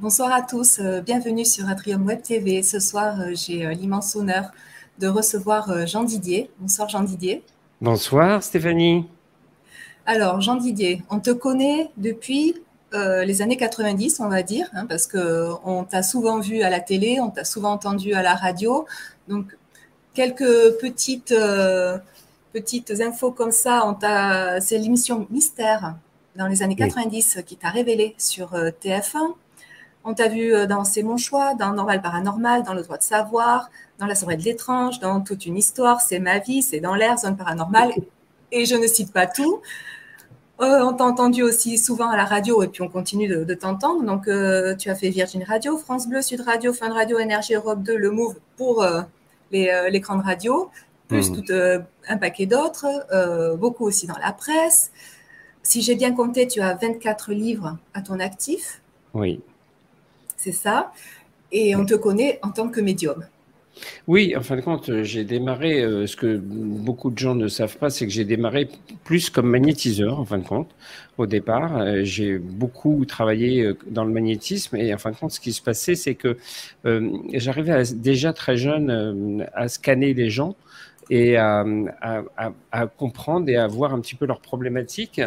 Bonsoir à tous, euh, bienvenue sur Atrium Web TV. Ce soir, euh, j'ai euh, l'immense honneur de recevoir Jean Didier. Bonsoir Jean Didier. Bonsoir Stéphanie. Alors Jean Didier, on te connaît depuis les années 90, on va dire, hein, parce qu'on t'a souvent vu à la télé, on t'a souvent entendu à la radio. Donc, quelques petites, petites infos comme ça. C'est l'émission Mystère dans les années 90 qui t'a révélé sur TF1. On t'a vu euh, dans C'est mon choix, dans Normal Paranormal, dans Le droit de savoir, dans La soirée de l'étrange, dans Toute une histoire, C'est ma vie, C'est dans l'air, Zone paranormale, et je ne cite pas tout. Euh, on t'a entendu aussi souvent à la radio et puis on continue de, t'entendre. Donc, euh, tu as fait Virgin Radio, France Bleu, Sud Radio, Fun Radio, Énergie Europe 2, Le Move pour l'écran de radio, plus mmh. tout un paquet d'autres, beaucoup aussi dans la presse. Si j'ai bien compté, tu as 24 livres à ton actif. Oui c'est ça. Et on te connaît en tant que médium. Oui, en fin de compte, j'ai démarré, euh, ce que beaucoup de gens ne savent pas, c'est que j'ai démarré plus comme magnétiseur, en fin de compte, au départ. Euh, j'ai beaucoup travaillé euh, dans le magnétisme et en fin de compte, ce qui se passait, c'est que j'arrivais déjà très jeune à scanner les gens et à, comprendre et à voir un petit peu leurs problématiques.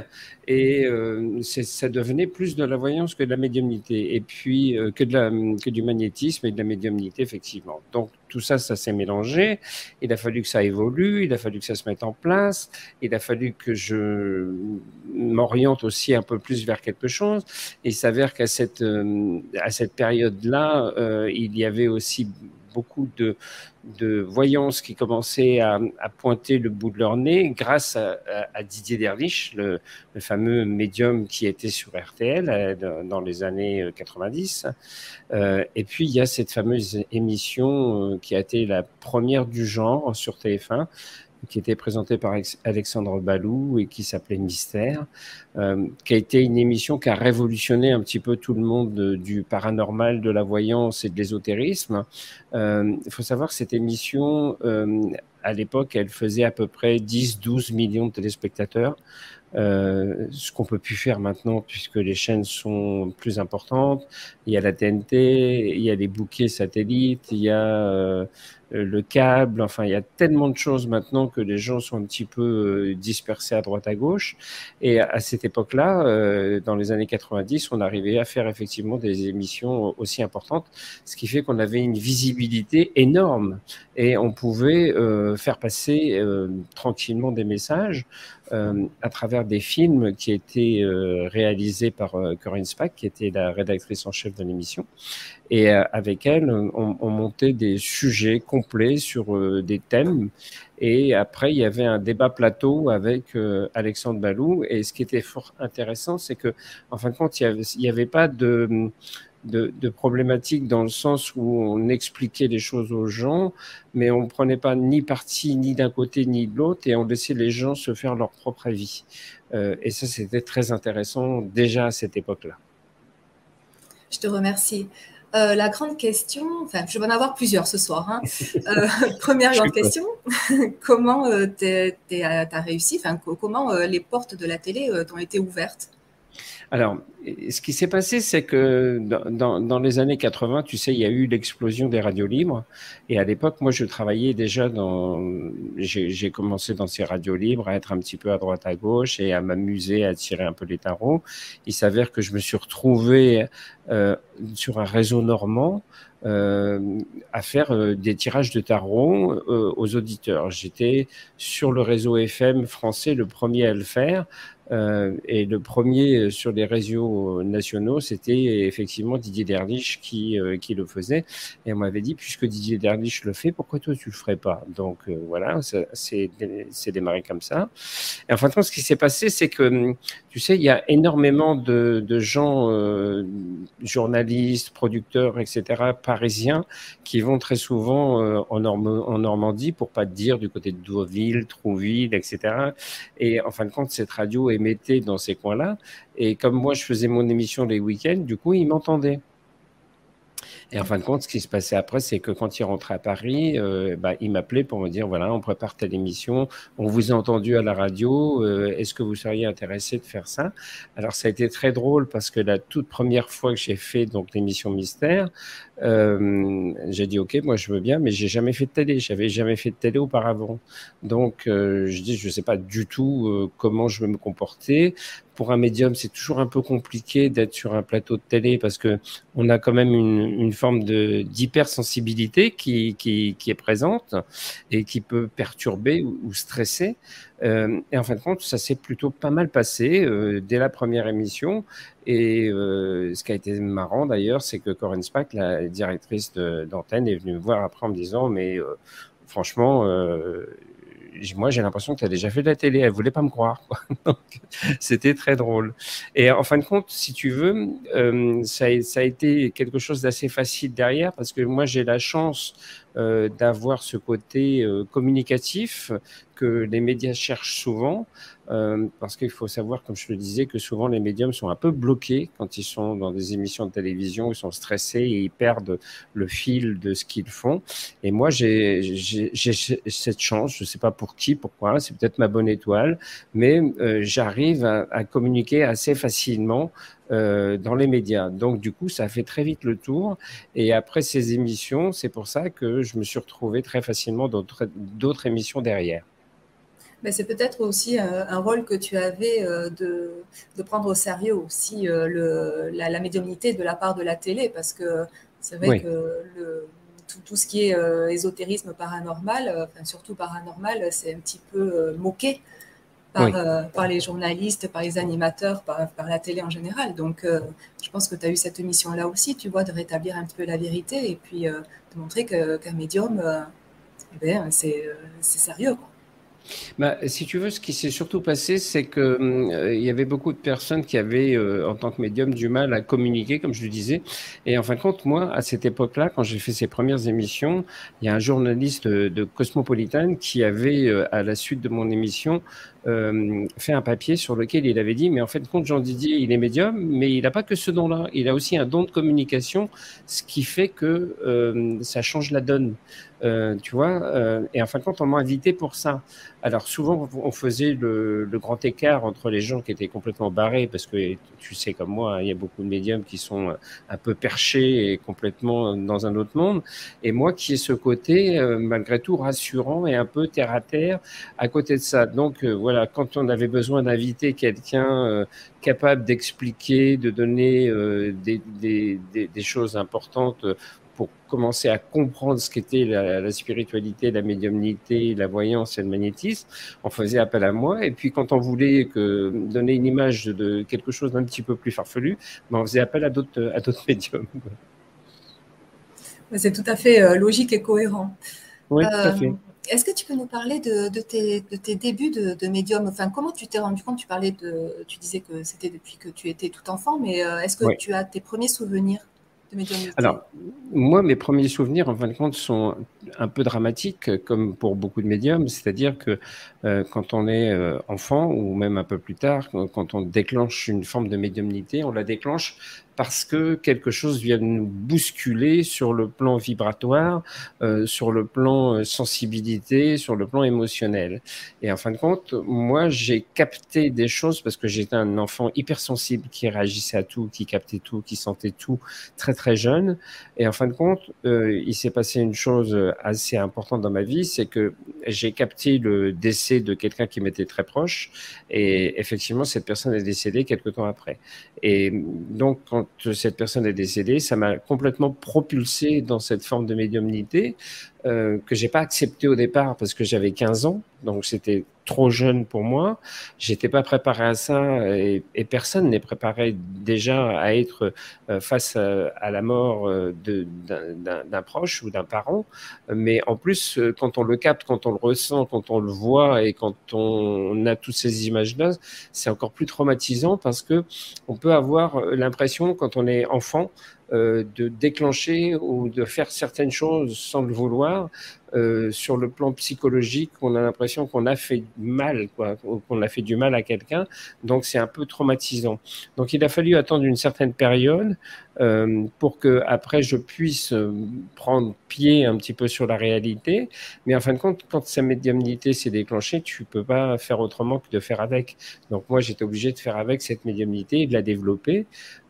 Et euh, ça devenait plus de la voyance que de la médiumnité, et puis euh, que, de la, que du magnétisme et de la médiumnité, effectivement. Donc tout ça, ça s'est mélangé. Il a fallu que ça évolue, il a fallu que ça se mette en place, il a fallu que je m'oriente aussi un peu plus vers quelque chose. Et il s'avère qu'à cette, euh, à cette période-là, il y avait aussi beaucoup de, de voyance qui commençaient à, pointer le bout de leur nez grâce à, Didier Derlich, le, fameux médium qui était sur RTL euh, dans les années 90. Euh, euh, et puis, il y a cette fameuse émission qui a été la première du genre sur TF1, qui était présenté par Alexandre Balou et qui s'appelait Mystère, euh, qui a été une émission qui a révolutionné un petit peu tout le monde du paranormal, de la voyance et de l'ésotérisme. Euh, il faut savoir que cette émission, euh, à l'époque, elle faisait à peu près 10-12 millions de téléspectateurs. Euh, ce qu'on peut plus faire maintenant puisque les chaînes sont plus importantes. Il y a la TNT, il y a les bouquets satellites, il y a euh, le câble. Enfin, il y a tellement de choses maintenant que les gens sont un petit peu euh, dispersés à droite à gauche. Et à cette époque-là, dans les années 90, on arrivait à faire effectivement des émissions aussi importantes, ce qui fait qu'on avait une visibilité énorme et on pouvait faire passer tranquillement des messages euh, à travers des films qui étaient euh, réalisés par euh, Corinne Spack, qui était la rédactrice en chef de l'émission. Et avec elle, on, on, montait des sujets complets sur des thèmes. Et après, il y avait un débat plateau avec Alexandre Balou. Et ce qui était fort intéressant, c'est que, en fin de compte, il n'y avait, pas de problématiques dans le sens où on expliquait les choses aux gens, mais on ne prenait pas ni parti ni d'un côté ni de l'autre et on laissait les gens se faire leur propre avis. Euh, et ça, c'était très intéressant déjà à cette époque-là. Je te remercie. Euh, la grande question, enfin, je vais en avoir plusieurs ce soir. Hein. Euh, première grande question, comment tu as réussi, enfin, comment les portes de la télé t'ont été ouvertes? Alors, ce qui s'est passé, c'est que dans, dans, les années 80, tu sais, il y a eu l'explosion des radios libres. Et à l'époque, moi, je travaillais déjà dans. J'ai commencé dans ces radios libres à être un petit peu à droite à gauche et à m'amuser à tirer un peu les tarots. Il s'avère que je me suis retrouvé euh, sur un réseau normand euh, à faire euh, des tirages de tarot euh, aux auditeurs. J'étais sur le réseau FM français le premier à le faire. Euh, et le premier sur les réseaux nationaux, c'était effectivement Didier Derlich qui, qui le faisait. Et on m'avait dit, puisque Didier Derlich le fait, pourquoi toi tu le ferais pas? Donc voilà, c'est démarré comme ça. Et en fin de compte, ce qui s'est passé, c'est que, tu sais, il y a énormément de, de gens, journalistes, producteurs, etc., parisiens qui vont très souvent euh, en, en, Normandie, pour pas dire du côté de Deauville, Trouville, etc. Et en fin de compte, cette radio émettait dans ces coins-là. Et comme moi, je faisais mon émission les week-ends, du coup, ils m'entendaient. Et en fin de compte, ce qui se passait après, c'est que quand il rentrait à Paris, euh, bah, il m'appelait pour me dire voilà, on prépare telle émission, on vous a entendu à la radio, euh, est-ce que vous seriez intéressé de faire ça? Alors ça a été très drôle parce que la toute première fois que j'ai fait donc l'émission Mystère, euh, j'ai dit ok, moi je veux bien, mais j'ai jamais fait de télé, j'avais jamais fait de télé auparavant, donc euh, je dis je sais pas du tout euh, comment je vais me comporter pour un médium, c'est toujours un peu compliqué d'être sur un plateau de télé parce que on a quand même une, une forme de d'hypersensibilité qui, qui, qui est présente et qui peut perturber ou, ou stresser. Euh, et en fin de compte, ça s'est plutôt pas mal passé euh, dès la première émission. Et euh, ce qui a été marrant d'ailleurs, c'est que Corinne Spack, la directrice d'antenne, est venue me voir après en me disant, mais euh, franchement, euh, moi, j'ai l'impression que tu as déjà fait de la télé. Elle voulait pas me croire. C'était très drôle. Et en fin de compte, si tu veux, euh, ça, a, ça, a, été quelque chose d'assez facile derrière parce que moi, j'ai la chance euh, d'avoir ce côté euh, communicatif que les médias cherchent souvent, euh, parce qu'il faut savoir, comme je le disais, que souvent les médiums sont un peu bloqués quand ils sont dans des émissions de télévision, ils sont stressés et ils perdent le fil de ce qu'ils font. Et moi, j'ai cette chance, je ne sais pas pour qui, pourquoi, c'est peut-être ma bonne étoile, mais euh, j'arrive à, communiquer assez facilement euh, dans les médias. Donc, du coup, ça fait très vite le tour. Et après ces émissions, c'est pour ça que je me suis retrouvé très facilement dans d'autres émissions derrière. Mais c'est peut-être aussi un, un, rôle que tu avais euh, de, de, prendre au sérieux aussi euh, le, la, la, médiumnité de la part de la télé, parce que c'est vrai oui. que le, tout, tout, ce qui est euh, ésotérisme paranormal, euh, enfin, surtout paranormal, c'est un petit peu euh, moqué par, oui. euh, par, les journalistes, par les animateurs, par, par la télé en général. Donc, euh, je pense que tu as eu cette mission-là aussi, tu vois, de rétablir un peu la vérité et puis euh, de montrer qu'un qu médium, eh ben, c'est sérieux. Quoi. Bah, si tu veux, ce qui s'est surtout passé, c'est qu'il euh, y avait beaucoup de personnes qui avaient, euh, en tant que médium, du mal à communiquer, comme je le disais. Et en fin de compte, moi, à cette époque-là, quand j'ai fait ces premières émissions, il y a un journaliste de, de Cosmopolitan qui avait, euh, à la suite de mon émission, euh, fait un papier sur lequel il avait dit, mais en fait, compte Jean Didier, il est médium, mais il n'a pas que ce don-là. Il a aussi un don de communication, ce qui fait que euh, ça change la donne. Euh, tu vois, euh, et en fin de compte, on m'a invité pour ça. Alors souvent, on faisait le, le, grand écart entre les gens qui étaient complètement barrés, parce que tu sais comme moi, il y a beaucoup de médiums qui sont un peu perchés et complètement dans un autre monde, et moi qui ai ce côté, euh, malgré tout, rassurant et un peu terre à terre à côté de ça. Donc voilà, quand on avait besoin d'inviter quelqu'un capable d'expliquer, de donner des, des, des, des choses importantes pour commencer à comprendre ce qu'était la, la, spiritualité, la médiumnité, la voyance et le magnétisme, on faisait appel à moi. Et puis quand on voulait que, donner une image de quelque chose d'un petit peu plus farfelu, ben on faisait appel à d'autres à d'autres médiums. C'est tout à fait euh, logique et cohérent. Oui, tout à euh, fait. Est-ce que tu peux nous parler de, de, tes, de tes, débuts de, de, médium? Enfin, comment tu t'es rendu compte? Tu parlais de, tu disais que c'était depuis que tu étais tout enfant, mais euh, est-ce que oui. tu as tes premiers souvenirs? Alors, moi, mes premiers souvenirs, en fin de compte, sont un peu dramatiques, comme pour beaucoup de médiums. C'est-à-dire que euh, quand on est euh, enfant, ou même un peu plus tard, quand on déclenche une forme de médiumnité, on la déclenche parce que quelque chose vient nous bousculer sur le plan vibratoire, euh, sur le plan euh, sensibilité, sur le plan émotionnel. Et en fin de compte, moi, j'ai capté des choses parce que j'étais un enfant hypersensible qui réagissait à tout, qui captait tout, qui sentait tout très très jeune. Et en fin de compte, euh, il s'est passé une chose assez importante dans ma vie, c'est que j'ai capté le décès de quelqu'un qui m'était très proche. Et effectivement, cette personne est décédée quelques temps après. Et donc, quand cette personne est décédée, ça m'a complètement propulsé dans cette forme de médiumnité euh, que j'ai pas accepté au départ parce que j'avais 15 ans, donc c'était trop jeune pour moi. J'étais pas préparé à ça et, personne n'est préparé déjà à être euh, face à, à, la mort euh, d'un proche ou d'un parent. Mais en plus, quand on le capte, quand on le ressent, quand on le voit et quand on a toutes ces images-là, c'est encore plus traumatisant parce que on peut avoir l'impression quand on est enfant de déclencher ou de faire certaines choses sans le vouloir euh, sur le plan psychologique, on a l'impression qu'on a fait mal, qu'on a fait du mal à quelqu'un. Donc c'est un peu traumatisant. Donc il a fallu attendre une certaine période euh, pour que après je puisse euh, prendre pied un petit peu sur la réalité. Mais en fin de compte, quand sa médiumnité s'est déclenchée, tu peux pas faire autrement que de faire avec. Donc moi j'étais obligé de faire avec cette médiumnité et de la développer.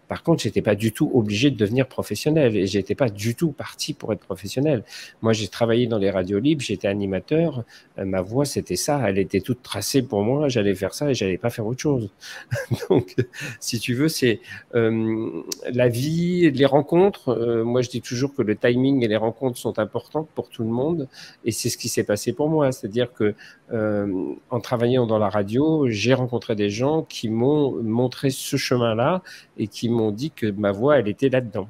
Par contre, j'étais pas du tout obligé de devenir professionnel et j'étais pas du tout parti pour être professionnel. Moi, j'ai travaillé dans les radios libres, j'étais animateur. Euh, ma voix, c'était ça. Elle était toute tracée pour moi. J'allais faire ça et j'allais pas faire autre chose. Donc, si tu veux, c'est euh, la vie, les rencontres. Euh, moi, je dis toujours que le timing et les rencontres sont importantes pour tout le monde et c'est ce qui s'est passé pour moi. C'est-à-dire que en travaillant dans la radio, j'ai rencontré des gens qui m'ont montré ce chemin-là et qui m'ont dit que ma voix, elle était là-dedans.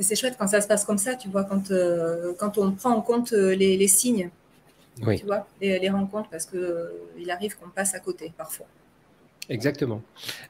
C'est chouette quand ça se passe comme ça, tu vois, quand, euh, quand on prend en compte euh, les, signes, tu vois, les, rencontres, parce qu'il euh, il arrive qu'on passe à côté parfois. Exactement.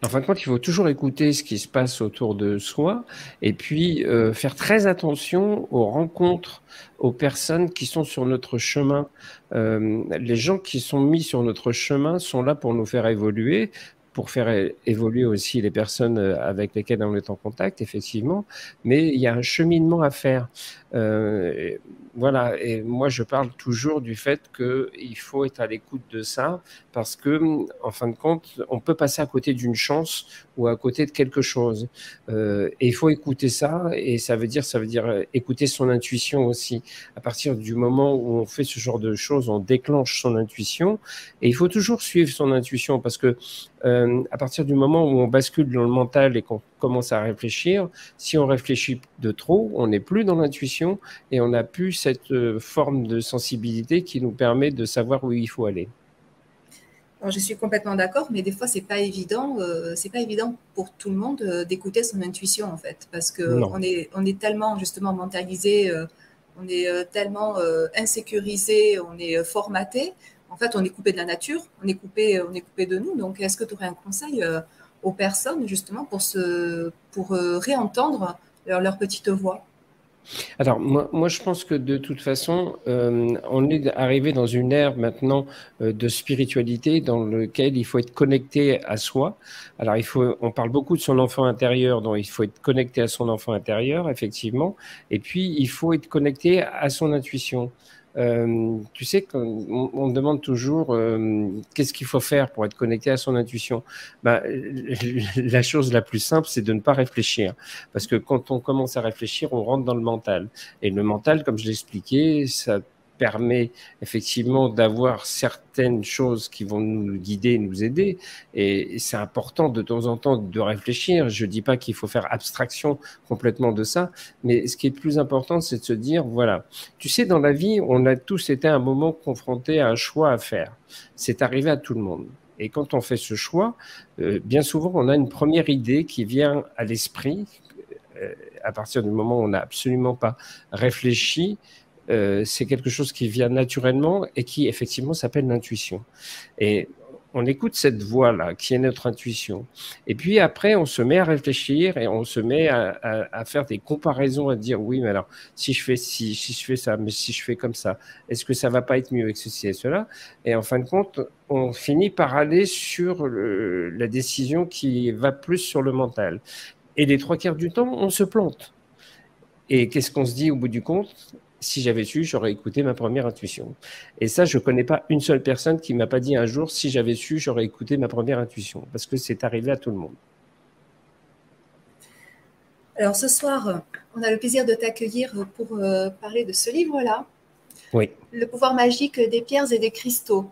En fin de compte, il faut toujours écouter ce qui se passe autour de soi et puis faire très attention aux rencontres, aux personnes qui sont sur notre chemin. les gens qui sont mis sur notre chemin sont là pour nous faire évoluer, pour faire évoluer aussi les personnes euh, avec lesquelles on est en contact, effectivement, mais il y a un cheminement à faire. Euh, voilà, et moi je parle toujours du fait qu'il faut être à l'écoute de ça, parce que, en fin de compte, on peut passer à côté d'une chance ou à côté de quelque chose. Euh, et il faut écouter ça, et ça veut dire, ça veut dire écouter son intuition aussi. À partir du moment où on fait ce genre de choses, on déclenche son intuition, et il faut toujours suivre son intuition, parce que euh, à partir du moment où on bascule dans le mental et qu'on commence à réfléchir, si on réfléchit de trop, on n'est plus dans l'intuition et on n'a plus cette euh, forme de sensibilité qui nous permet de savoir où il faut aller. je suis complètement d'accord, mais des fois c'est pas évident. Euh, c'est pas évident pour tout le monde d'écouter son intuition en fait, parce que on est on est tellement justement mentalisé, on est tellement insécurisé, on est formaté en fait, on est coupé de la nature, on est coupé, on est coupé de nous. Donc, est-ce que tu aurais un conseil euh, aux personnes justement pour, se, pour euh, réentendre leur, petite voix alors, moi, je pense que de toute façon, euh, on est arrivé dans une ère maintenant de spiritualité dans lequel il faut être connecté à soi. Alors, il faut, on parle beaucoup de son enfant intérieur, donc il faut être connecté à son enfant intérieur, effectivement. Et puis, il faut être connecté à son intuition. Euh, tu sais qu'on on demande toujours euh, qu'est-ce qu'il faut faire pour être connecté à son intuition? Bah, la chose la plus simple, c'est de ne pas réfléchir. Parce que quand on commence à réfléchir, on rentre dans le mental. Et le mental, comme je l'expliquais, ça permet effectivement d'avoir certaines choses qui vont nous guider, nous aider. Et c'est important de temps en temps de réfléchir. Je dis pas qu'il faut faire abstraction complètement de ça, mais ce qui est plus important, c'est de se dire, voilà, tu sais, dans la vie, on a tous été à un moment confrontés à un choix à faire. C'est arrivé à tout le monde. Et quand on fait ce choix, euh, bien souvent, on a une première idée qui vient à l'esprit euh, à partir du moment où on n'a absolument pas réfléchi euh, c'est quelque chose qui vient naturellement et qui effectivement s'appelle l'intuition. Et on écoute cette voix-là, qui est notre intuition. Et puis après, on se met à réfléchir et on se met à, faire des comparaisons, à dire oui, mais alors si je fais si, si je fais ça, mais si je fais comme ça, est-ce que ça va pas être mieux avec ceci et cela? Et en fin de compte, on finit par aller sur la décision qui va plus sur le mental. Et les trois quarts du temps, on se plante. Et qu'est-ce qu'on se dit au bout du compte? Si j'avais su, j'aurais écouté ma première intuition. Et ça, je ne connais pas une seule personne qui m'a pas dit un jour, si j'avais su, j'aurais écouté ma première intuition, parce que c'est arrivé à tout le monde. Alors ce soir, on a le plaisir de t'accueillir pour euh, parler de ce livre-là. Oui. Le pouvoir magique des pierres et des cristaux,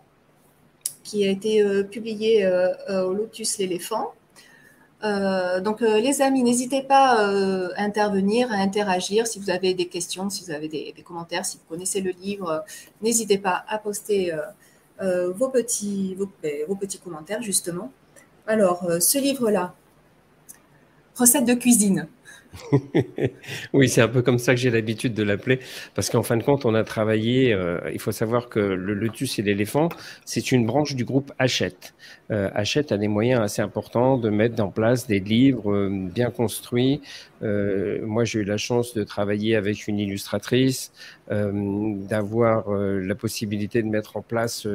qui a été euh, publié euh, au Lotus l'éléphant. Euh, donc, euh, les amis, n'hésitez pas euh, à intervenir, à interagir. Si vous avez des questions, si vous avez des, commentaires, si vous connaissez le livre, n'hésitez pas à poster vos, petits, ben, vos, petits commentaires, justement. Alors, ce livre-là, recette de cuisine. oui, c'est un peu comme ça que j'ai l'habitude de l'appeler, parce qu'en fin de compte, on a travaillé, euh, il faut savoir que le lotus et l'éléphant, c'est une branche du groupe Hachette. Euh, Hachette a des moyens assez importants de mettre en place des livres euh, bien construits. Euh, moi, j'ai eu la chance de travailler avec une illustratrice, d'avoir la possibilité de mettre en place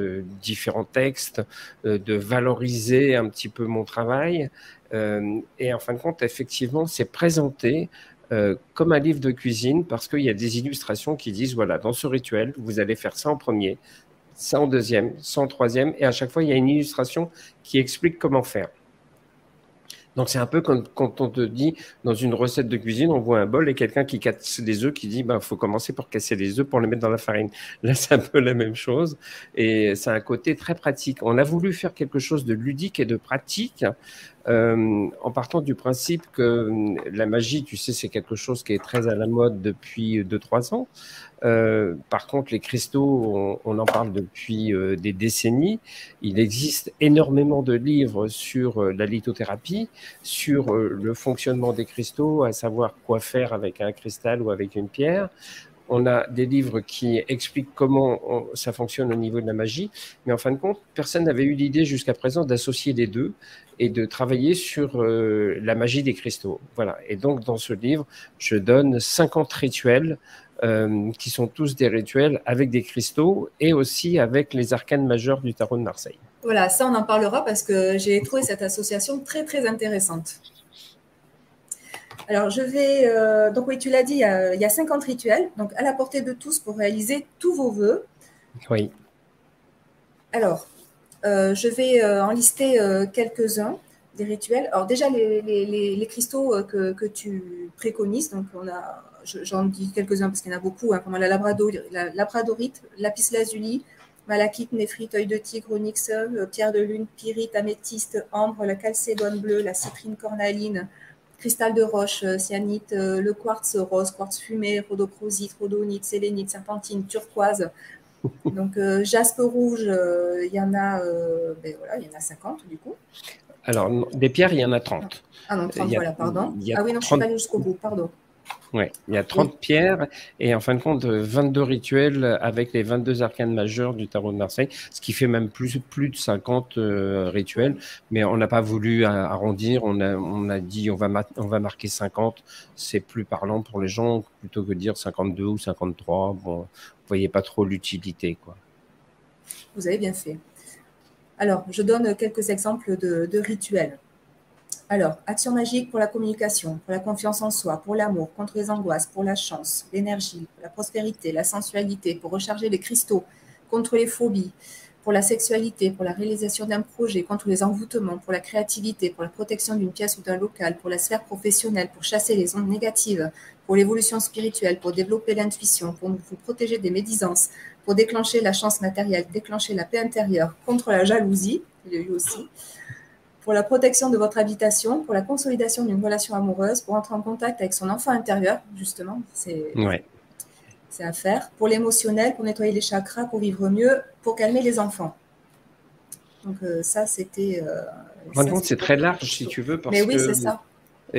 différents textes, de valoriser un petit peu mon travail. Euh, et en fin de compte, effectivement, c'est présenté euh, comme un livre de cuisine parce qu'il y a des illustrations qui disent, voilà, dans ce rituel, vous allez faire ça en premier, ça en deuxième, ça en troisième, et à chaque fois, il y a une illustration qui explique comment faire. Donc c'est un peu comme quand on te dit dans une recette de cuisine, on voit un bol et quelqu'un qui casse des œufs qui dit bah faut commencer par casser les œufs pour les mettre dans la farine. Là c'est un peu la même chose et c'est un côté très pratique. On a voulu faire quelque chose de ludique et de pratique euh, en partant du principe que la magie, tu sais, c'est quelque chose qui est très à la mode depuis 2-3 ans. Euh, par contre, les cristaux, on, en parle depuis euh, des décennies. Il existe énormément de livres sur euh, la lithothérapie, sur le fonctionnement des cristaux, à savoir quoi faire avec un cristal ou avec une pierre. On a des livres qui expliquent comment ça fonctionne au niveau de la magie, mais en fin de compte, personne n'avait eu l'idée jusqu'à présent d'associer les deux et de travailler sur la magie des cristaux. Voilà. Et donc, dans ce livre, je donne 50 rituels euh, qui sont tous des rituels avec des cristaux et aussi avec les arcanes majeurs du tarot de Marseille. Voilà, ça on en parlera parce que j'ai trouvé cette association très très intéressante. Alors je vais, euh, donc oui tu l'as dit, il y, a, 50 rituels, donc à la portée de tous pour réaliser tous vos voeux. Oui. Alors, euh, je vais en lister quelques-uns des rituels. Alors déjà les, cristaux que, que, tu préconises, donc on a j'en dis quelques-uns parce qu'il y en a beaucoup, hein, comme la, la labradorite, lapis lazuli, malachite, néphrite, œil de tigre, onyx, euh, pierre de lune, pyrite, améthyste, ambre, la calcédone bleue, la citrine cornaline, cristal de roche, euh, cyanite, euh, le quartz rose, quartz fumé, rhodochrosite, rhodonite, sélénite, serpentine, turquoise. Donc jaspe rouge, il y en a, ben voilà, il y en a 50 du coup. Alors des pierres, il y en a 30. Ah non, 30, voilà, pardon. Ah oui, non, je suis pas allée jusqu'au bout, pardon. Oui, il y a 30 pierres et en fin de compte 22 rituels avec les 22 arcanes majeurs du tarot de Marseille, ce qui fait même plus, plus de 50 euh, rituels, mais on n'a pas voulu arrondir, on a, on a dit on va, on va marquer 50, c'est plus parlant pour les gens plutôt que de dire 52 ou 53, bon, vous voyez pas trop l'utilité. quoi. Vous avez bien fait. Alors, je donne quelques exemples de rituels. Alors, action magique pour la communication, pour la confiance en soi, pour l'amour, contre les angoisses, pour la chance, l'énergie, la prospérité, la sensualité, pour recharger les cristaux, contre les phobies, pour la sexualité, pour la réalisation d'un projet, contre les envoûtements, pour la créativité, pour la protection d'une pièce ou d'un local, pour la sphère professionnelle, pour chasser les ondes négatives, pour l'évolution spirituelle, pour développer l'intuition, pour vous protéger des médisances, pour déclencher la chance matérielle, déclencher la paix intérieure, contre la jalousie, il y a eu aussi, pour la protection de votre habitation, pour la consolidation d'une relation amoureuse, pour entrer en contact avec son enfant intérieur, justement, c'est à faire. Pour l'émotionnel, pour nettoyer les chakras, pour vivre mieux, pour calmer les enfants. Donc euh, ça, c'était... Euh, c'est très large, si tu veux, parce Mais oui, c'est ça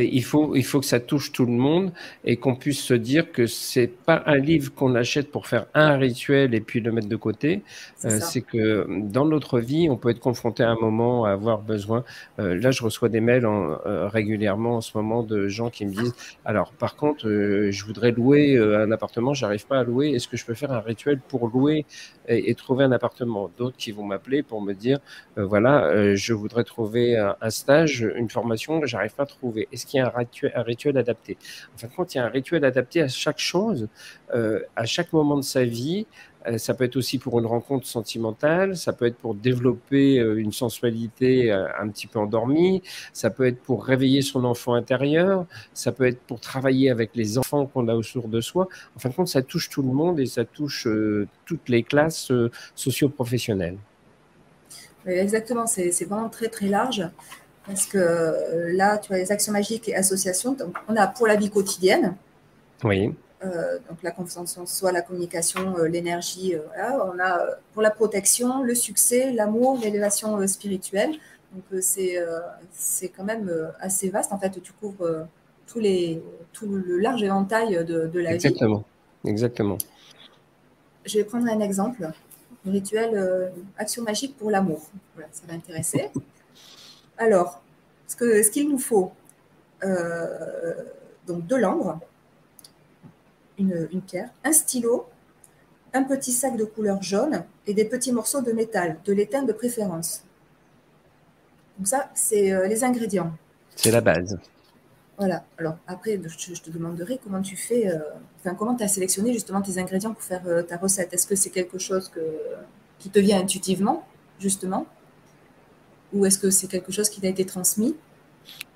il faut, il faut que ça touche tout le monde et qu'on puisse se dire que c'est pas un livre qu'on achète pour faire un rituel et puis le mettre de côté. C'est euh, que dans notre vie, on peut être confronté à un moment à avoir besoin. Euh, là, je reçois des mails euh, régulièrement en ce moment de gens qui me disent alors, par contre, je voudrais louer un appartement, j'arrive pas à louer. Est-ce que je peux faire un rituel pour louer et, trouver un appartement? D'autres qui vont m'appeler pour me dire voilà, je voudrais trouver un, un stage, une formation, j'arrive pas à trouver. Est-ce qu'il y a un rituel, adapté En fin de compte, il y a un rituel adapté à chaque chose, euh, à chaque moment de sa vie. Euh, ça peut être aussi pour une rencontre sentimentale, ça peut être pour développer euh, une sensualité un petit peu endormie, ça peut être pour réveiller son enfant intérieur, ça peut être pour travailler avec les enfants qu'on a autour de soi. En fin de compte, ça touche tout le monde et ça touche toutes les classes socio-professionnelles. exactement, c'est vraiment très très large. Parce que euh, là, tu as les actions magiques et associations. Donc, on a pour la vie quotidienne. Oui. Euh, donc la confiance en soi, la communication, euh, l'énergie. On a pour la protection, le succès, l'amour, l'élévation spirituelle. Donc c'est c'est quand même assez vaste. En fait, tu couvres tous les, tout le large éventail de, de la Exactement. vie. Exactement. Je vais prendre un exemple. Le rituel action magique pour l'amour. Voilà, ça va intéresser. Alors, ce qu'il ce nous faut, donc de l'ambre, une, une pierre, un stylo, un petit sac de couleur jaune et des petits morceaux de métal, de l'étain de préférence. Donc ça, c'est euh, les ingrédients. C'est la base. Voilà. Alors après, je, te demanderai comment tu fais, euh, enfin comment tu as sélectionné justement tes ingrédients pour faire euh, ta recette. Est-ce que c'est quelque chose que, qui te vient intuitivement, justement? Ou est-ce que c'est quelque chose qui t'a été transmis?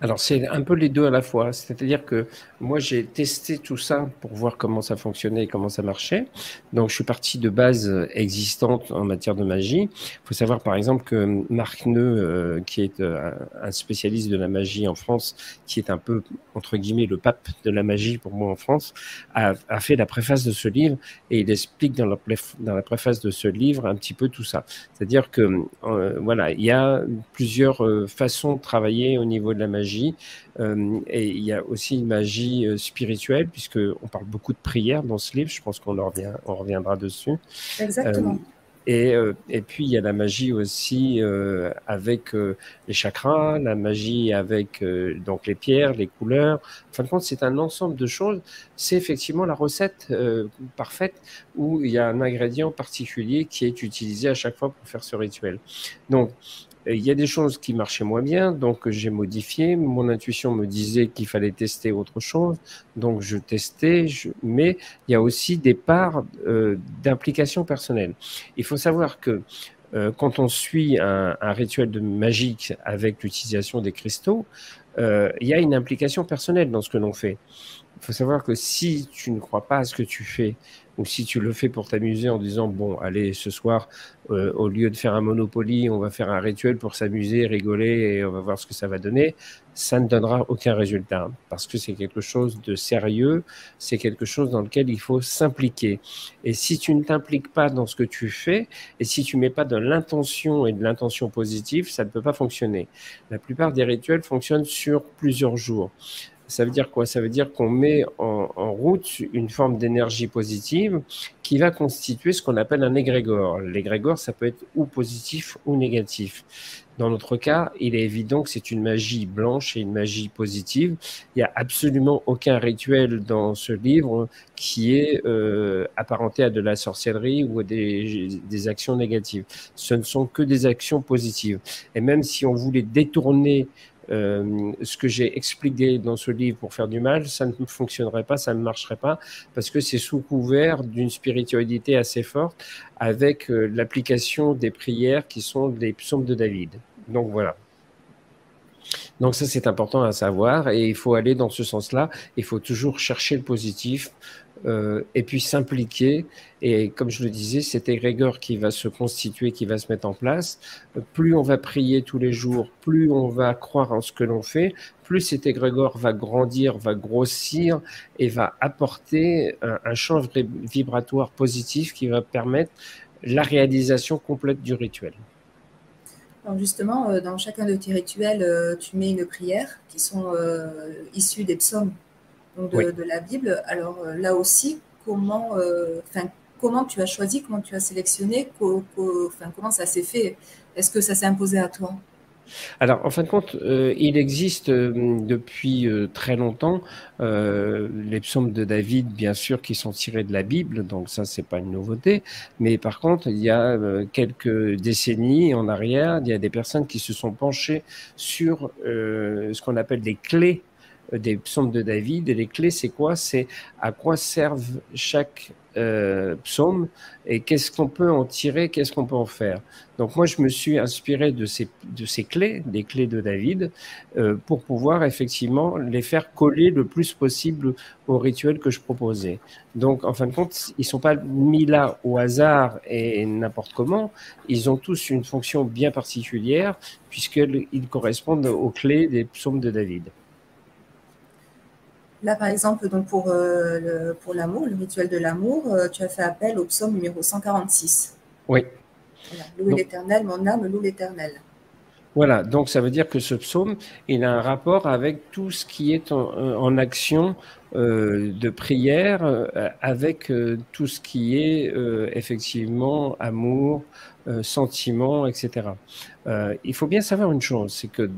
Alors, c'est un peu les deux à la fois. C'est-à-dire que moi, j'ai testé tout ça pour voir comment ça fonctionnait et comment ça marchait. Donc, je suis parti de bases existantes en matière de magie. Il faut savoir, par exemple, que Marc Neu, euh, qui est euh, un spécialiste de la magie en France, qui est un peu, entre guillemets, le pape de la magie pour moi en France, a, fait la préface de ce livre et il explique dans la, préface de ce livre un petit peu tout ça. C'est-à-dire que, euh, voilà, il y a plusieurs façons de travailler au niveau de la magie euh, et il y a aussi une magie euh, spirituelle, puisqu'on parle beaucoup de prière dans ce livre. Je pense qu'on revient, on reviendra dessus. Exactement. Euh, et, et, puis il y a la magie aussi avec les chakras, la magie avec donc les pierres, les couleurs. En fin de compte, c'est un ensemble de choses. C'est effectivement la recette parfaite où il y a un ingrédient particulier qui est utilisé à chaque fois pour faire ce rituel. Donc il y a des choses qui marchaient moins bien, donc j'ai modifié. Mon intuition me disait qu'il fallait tester autre chose, donc je testais. Mais il y a aussi des parts euh, d'implication personnelle. Il faut savoir que euh, quand on suit un, rituel de magique avec l'utilisation des cristaux, euh, il y a une implication personnelle dans ce que l'on fait. Il faut savoir que si tu ne crois pas à ce que tu fais, ou si tu le fais pour t'amuser en disant bon allez ce soir euh, au lieu de faire un Monopoly on va faire un rituel pour s'amuser rigoler et on va voir ce que ça va donner ça ne donnera aucun résultat parce que c'est quelque chose de sérieux c'est quelque chose dans lequel il faut s'impliquer. Et si tu ne t'impliques pas dans ce que tu fais et si tu mets pas de l'intention et de l'intention positive ça ne peut pas fonctionner. La plupart des rituels fonctionnent sur plusieurs jours ça veut dire quoi? Ça veut dire qu'on met en, route une forme d'énergie positive qui va constituer ce qu'on appelle un égrégore. L'égrégore, ça peut être ou positif ou négatif. Dans notre cas, il est évident que c'est une magie blanche et une magie positive. Il n'y a absolument aucun rituel dans ce livre qui est euh, apparenté à de la sorcellerie ou à des, des actions négatives. Ce ne sont que des actions positives. Et même si on voulait détourner euh, ce que j'ai expliqué dans ce livre pour faire du mal, ça ne fonctionnerait pas, ça ne marcherait pas, parce que c'est sous couvert d'une spiritualité assez forte, avec euh, l'application des prières qui sont des psaumes de David. Donc voilà. Donc ça, c'est important à savoir et il faut aller dans ce sens-là. Il faut toujours chercher le positif euh, et puis s'impliquer. Et comme je le disais, cet égrégore qui va se constituer, qui va se mettre en place, plus on va prier tous les jours, plus on va croire en ce que l'on fait, plus cet égrégore va grandir, va grossir et va apporter un, champ vibratoire positif qui va permettre la réalisation complète du rituel. Justement, euh, dans chacun de tes rituels, euh, tu mets une prière qui sont issues des psaumes de, la Bible. Alors euh, là aussi, comment, euh, comment tu as choisi, comment tu as sélectionné, comment ça s'est fait? Est-ce que ça s'est imposé à toi? Alors, en fin de compte, euh, il existe depuis très longtemps les psaumes de David, bien sûr, qui sont tirés de la Bible, donc ça, c'est pas une nouveauté. Mais par contre, il y a quelques décennies en arrière, il y a des personnes qui se sont penchées sur ce qu'on appelle des clés des psaumes de David. Et les clés, c'est quoi? C'est à quoi servent chaque euh, psaume et qu'est-ce qu'on peut en tirer, qu'est-ce qu'on peut en faire? Donc moi, je me suis inspiré de ces, de ces clés, des clés de David, euh, pour pouvoir effectivement les faire coller le plus possible au rituel que je proposais. Donc en fin de compte, ils sont pas mis là au hasard et n'importe comment. Ils ont tous une fonction bien particulière puisqu'ils correspondent aux clés des psaumes de David. Là, par exemple, donc pour, euh, pour l'amour, le rituel de l'amour, euh, tu as fait appel au psaume numéro 146. Oui. Voilà. Louez l'Éternel, mon âme loue l'Éternel. Voilà, donc ça veut dire que ce psaume, il a un rapport avec tout ce qui est en, action euh, de prière, avec tout ce qui est effectivement amour, sentiment, etc. il faut bien savoir une chose, c'est que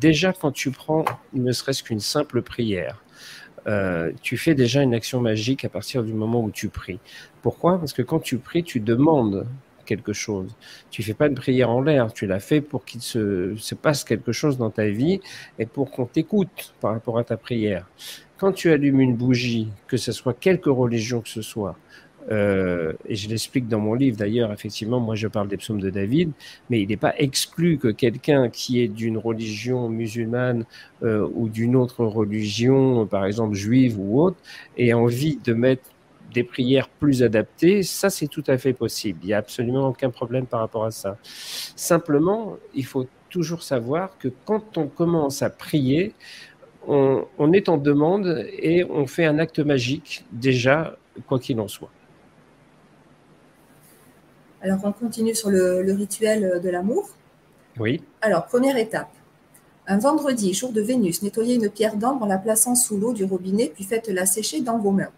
déjà quand tu prends ne serait-ce qu'une simple prière, tu fais déjà une action magique à partir du moment où tu pries. Pourquoi? Parce que quand tu pries, tu demandes quelque chose. Tu fais pas une prière en l'air, tu l'as fait pour qu'il se, se, passe quelque chose dans ta vie et pour qu'on t'écoute par rapport à ta prière. Quand tu allumes une bougie, que ce soit quelque religion que ce soit, euh, et je l'explique dans mon livre d'ailleurs, effectivement, moi je parle des psaumes de David, mais il n'est pas exclu que quelqu'un qui est d'une religion musulmane euh, ou d'une autre religion, par exemple juive ou autre, ait envie de mettre des prières plus adaptées, ça c'est tout à fait possible. Il n'y a absolument aucun problème par rapport à ça. Simplement, il faut toujours savoir que quand on commence à prier, on, est en demande et on fait un acte magique déjà, quoi qu'il en soit. Alors on continue sur le, le rituel de l'amour. Oui. Alors, première étape. Un vendredi, jour de Vénus, nettoyez une pierre d'ambre en la plaçant sous l'eau du robinet, puis faites-la sécher dans vos mains.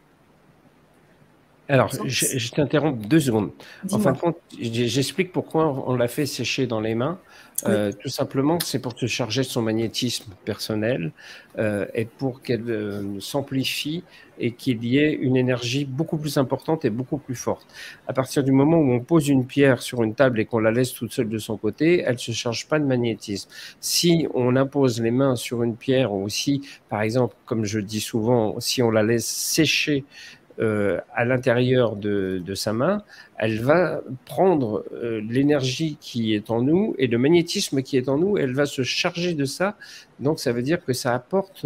Alors, je, t'interromps deux secondes. En fin de compte, j'explique pourquoi on l'a fait sécher dans les mains. Euh, tout simplement, c'est pour te charger de son magnétisme personnel euh, et pour qu'elle euh, s'amplifie et qu'il y ait une énergie beaucoup plus importante et beaucoup plus forte. À partir du moment où on pose une pierre sur une table et qu'on la laisse toute seule de son côté, elle se charge pas de magnétisme. Si on impose les mains sur une pierre ou si, par exemple, comme je dis souvent, si on la laisse sécher euh, à l'intérieur de, sa main, elle va prendre euh, l'énergie qui est en nous et le magnétisme qui est en nous, elle va se charger de ça. Donc ça veut dire que ça apporte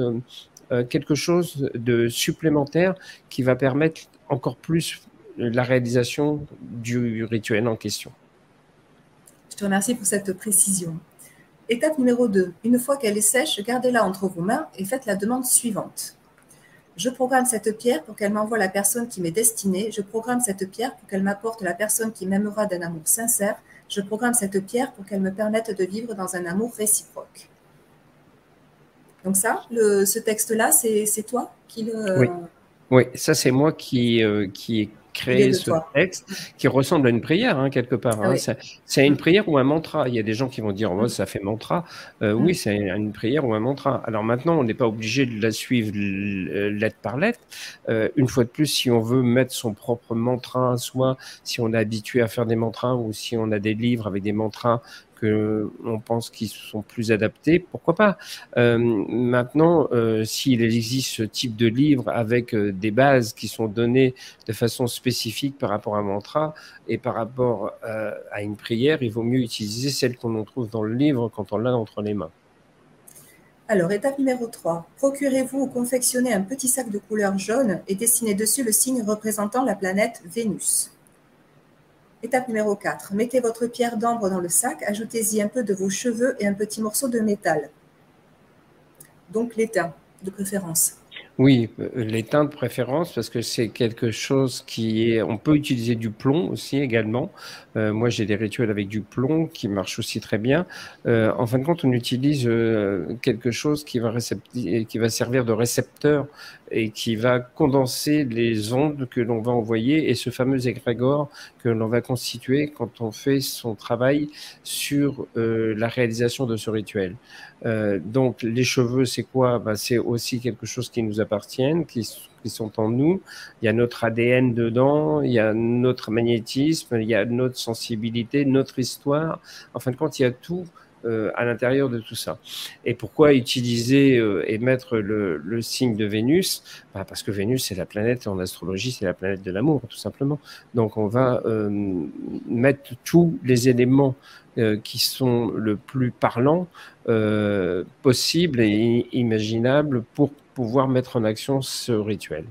euh, quelque chose de supplémentaire qui va permettre encore plus la réalisation du rituel en question. Je te remercie pour cette précision. Étape numéro 2. Une fois qu'elle est sèche, gardez-la entre vos mains et faites la demande suivante. Je programme cette pierre pour qu'elle m'envoie la personne qui m'est destinée. Je programme cette pierre pour qu'elle m'apporte la personne qui m'aimera d'un amour sincère. Je programme cette pierre pour qu'elle me permette de vivre dans un amour réciproque. Donc ça, ce texte-là, c'est toi qui le... Oui, ça c'est moi qui, euh, qui créer ce texte qui ressemble à une prière, hein, quelque part. Hein. C'est une prière ou un mantra. Il y a des gens qui vont dire, oh, ça fait mantra. Euh, oui, c'est une prière ou un mantra. Alors maintenant, on n'est pas obligé de la suivre lettre par lettre. Euh, une fois de plus, si on veut mettre son propre mantra, soit si on est habitué à faire des mantras ou si on a des livres avec des mantras on pense qu'ils sont plus adaptés, pourquoi pas euh, Maintenant, euh, s'il existe ce type de livre avec euh, des bases qui sont données de façon spécifique par rapport à un mantra et par rapport à une prière, il vaut mieux utiliser celle qu'on trouve dans le livre quand on l'a entre les mains. Alors, étape numéro 3. Procurez-vous ou confectionnez un petit sac de couleur jaune et dessinez dessus le signe représentant la planète Vénus. Étape numéro 4. Mettez votre pierre d'ambre dans le sac, ajoutez-y un peu de vos cheveux et un petit morceau de métal. Donc l'étain de préférence. Oui, euh, l'étain de préférence parce que c'est quelque chose qui est. On peut utiliser du plomb aussi également. Euh, moi, j'ai des rituels avec du plomb qui marchent aussi très bien. Euh, en fin de compte, on utilise quelque chose qui va, qui va servir de récepteur et qui va condenser les ondes que l'on va envoyer et ce fameux égrégore que l'on va constituer quand on fait son travail sur la réalisation de ce rituel. Euh, donc les cheveux, c'est quoi? Bah, C'est aussi quelque chose qui nous appartient, qui, qui, sont en nous. Il y a notre ADN dedans, il y a notre magnétisme, il y a notre sensibilité, notre histoire. En fin de compte, il y a tout euh, à l'intérieur de tout ça. Et pourquoi utiliser euh, et mettre le, signe de Vénus? Bah Parce que Vénus, c'est la planète en astrologie, c'est la planète de l'amour, tout simplement. Donc on va euh, mettre tous les éléments euh, qui sont le plus parlants euh, possibles et imaginables pour pouvoir mettre en action ce rituel.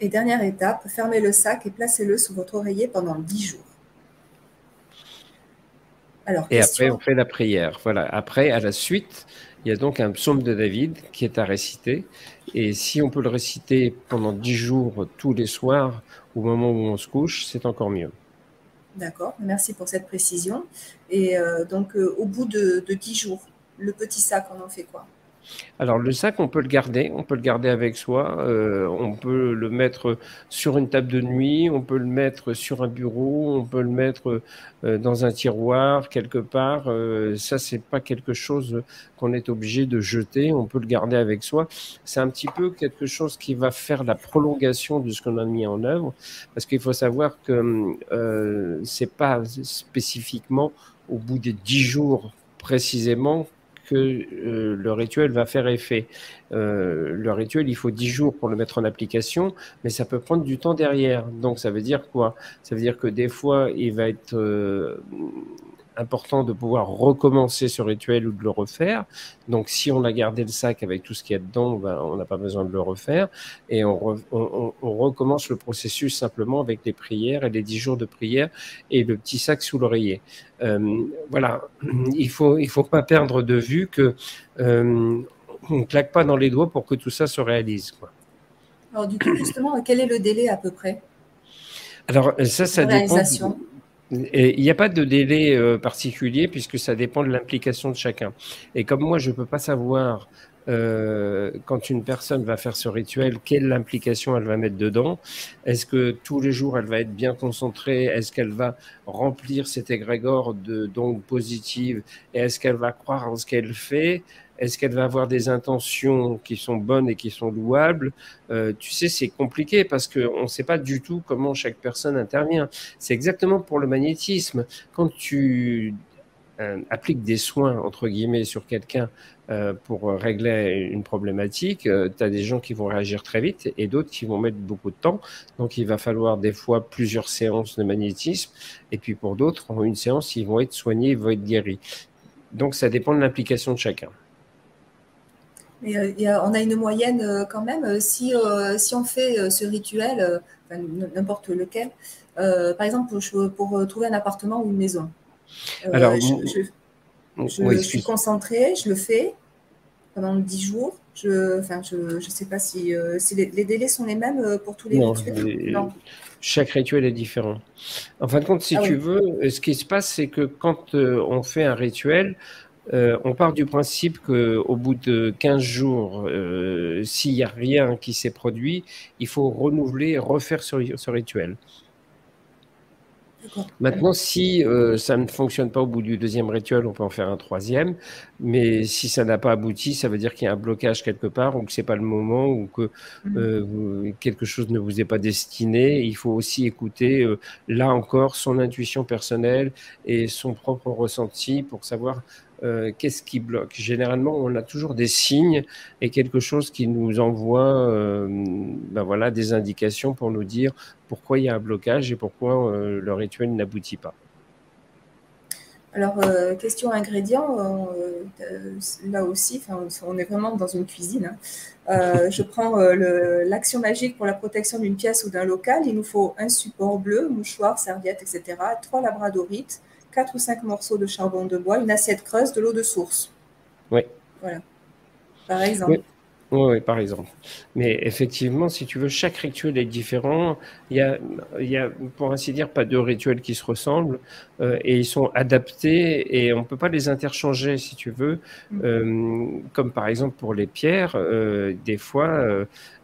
Et dernière étape, fermez le sac et placez-le sous votre oreiller pendant 10 jours. Alors, et après, on fait la prière. Voilà. Après, à la suite, il y a donc un psaume de David qui est à réciter. Et si on peut le réciter pendant 10 jours tous les soirs, au moment où on se couche, c'est encore mieux. D'accord, merci pour cette précision. Et donc, au bout de, 10 jours, le petit sac, on en fait quoi? Alors le sac, on peut le garder, on peut le garder avec soi, euh, on peut le mettre sur une table de nuit, on peut le mettre sur un bureau, on peut le mettre euh, dans un tiroir quelque part. Euh, ça, c'est pas quelque chose qu'on est obligé de jeter, on peut le garder avec soi. C'est un petit peu quelque chose qui va faire la prolongation de ce qu'on a mis en œuvre, parce qu'il faut savoir que c'est pas spécifiquement au bout des dix jours précisément que euh, le rituel va faire effet. Euh, le rituel, il faut 10 jours pour le mettre en application, mais ça peut prendre du temps derrière. Donc ça veut dire quoi? Ça veut dire que des fois, il va être euh, important de pouvoir recommencer ce rituel ou de le refaire. Donc, si on a gardé le sac avec tout ce qu'il y a dedans, ben, on n'a pas besoin de le refaire. Et on, recommence le processus simplement avec les prières et les dix jours de prière et le petit sac sous l'oreiller. Euh, voilà, il faut il faut pas perdre de vue que euh, on ne claque pas dans les doigts pour que tout ça se réalise. Quoi. Alors, du coup, justement, quel est le délai à peu près? Alors ça, ça dépend. Il n'y a pas de délai euh, particulier puisque ça dépend de l'implication de chacun. Et comme moi, je ne peux pas savoir euh, quand une personne va faire ce rituel, quelle implication elle va mettre dedans. Est-ce que tous les jours elle va être bien concentrée? Est-ce qu'elle va remplir cet égrégore de dons positives Et est-ce qu'elle va croire en ce qu'elle fait? Est-ce qu'elle va avoir des intentions qui sont bonnes et qui sont louables? Euh, Tu sais, c'est compliqué parce qu'on ne sait pas du tout comment chaque personne intervient. C'est exactement pour le magnétisme. Quand tu euh, appliques des soins, entre guillemets, sur quelqu'un euh, pour régler une problématique, tu as des gens qui vont réagir très vite et d'autres qui vont mettre beaucoup de temps. Donc, il va falloir des fois plusieurs séances de magnétisme. Et puis, pour d'autres, en une séance, ils vont être soignés, ils vont être guéris. Donc, ça dépend de l'implication de chacun. Euh, on a une moyenne euh, quand même. Euh, si, si on fait ce rituel, n'importe lequel, par exemple pour, trouver un appartement ou une maison, Alors, je, suis concentrée, je le fais pendant 10 jours. Je enfin, je ne sais pas si, les, délais sont les mêmes pour tous les rituels. Non. Chaque rituel est différent. En fin de compte, si ah tu veux, ce qui se passe, c'est que quand on fait un rituel, euh, on part du principe qu'au bout de 15 jours, euh, s'il n'y a rien qui s'est produit, il faut renouveler, refaire ce, rituel. Maintenant, si euh, ça ne fonctionne pas au bout du deuxième rituel, on peut en faire un troisième. Mais si ça n'a pas abouti, ça veut dire qu'il y a un blocage quelque part, ou que c'est pas le moment, ou que mm. quelque chose ne vous est pas destiné. Il faut aussi écouter, là encore, son intuition personnelle et son propre ressenti pour savoir euh, qu'est-ce qui bloque? Généralement, on a toujours des signes et quelque chose qui nous envoie euh, ben des indications pour nous dire pourquoi il y a un blocage et pourquoi euh, le rituel n'aboutit pas. Alors, question ingrédients, là aussi, on est vraiment dans une cuisine. Hein. je prends l'action magique pour la protection d'une pièce ou d'un local. Il nous faut un support bleu, mouchoir, serviette, etc. Trois labradorites, quatre ou cinq morceaux de charbon de bois, une assiette creuse, de l'eau de source. Oui. Voilà. Par exemple. Oui. par exemple. Mais effectivement, si tu veux, chaque rituel est différent. Il y a, il y a pour ainsi dire, pas deux rituels qui se ressemblent euh, et ils sont adaptés et on ne peut pas les interchanger, si tu veux. Mm. Euh, comme par exemple pour les pierres, euh, des fois,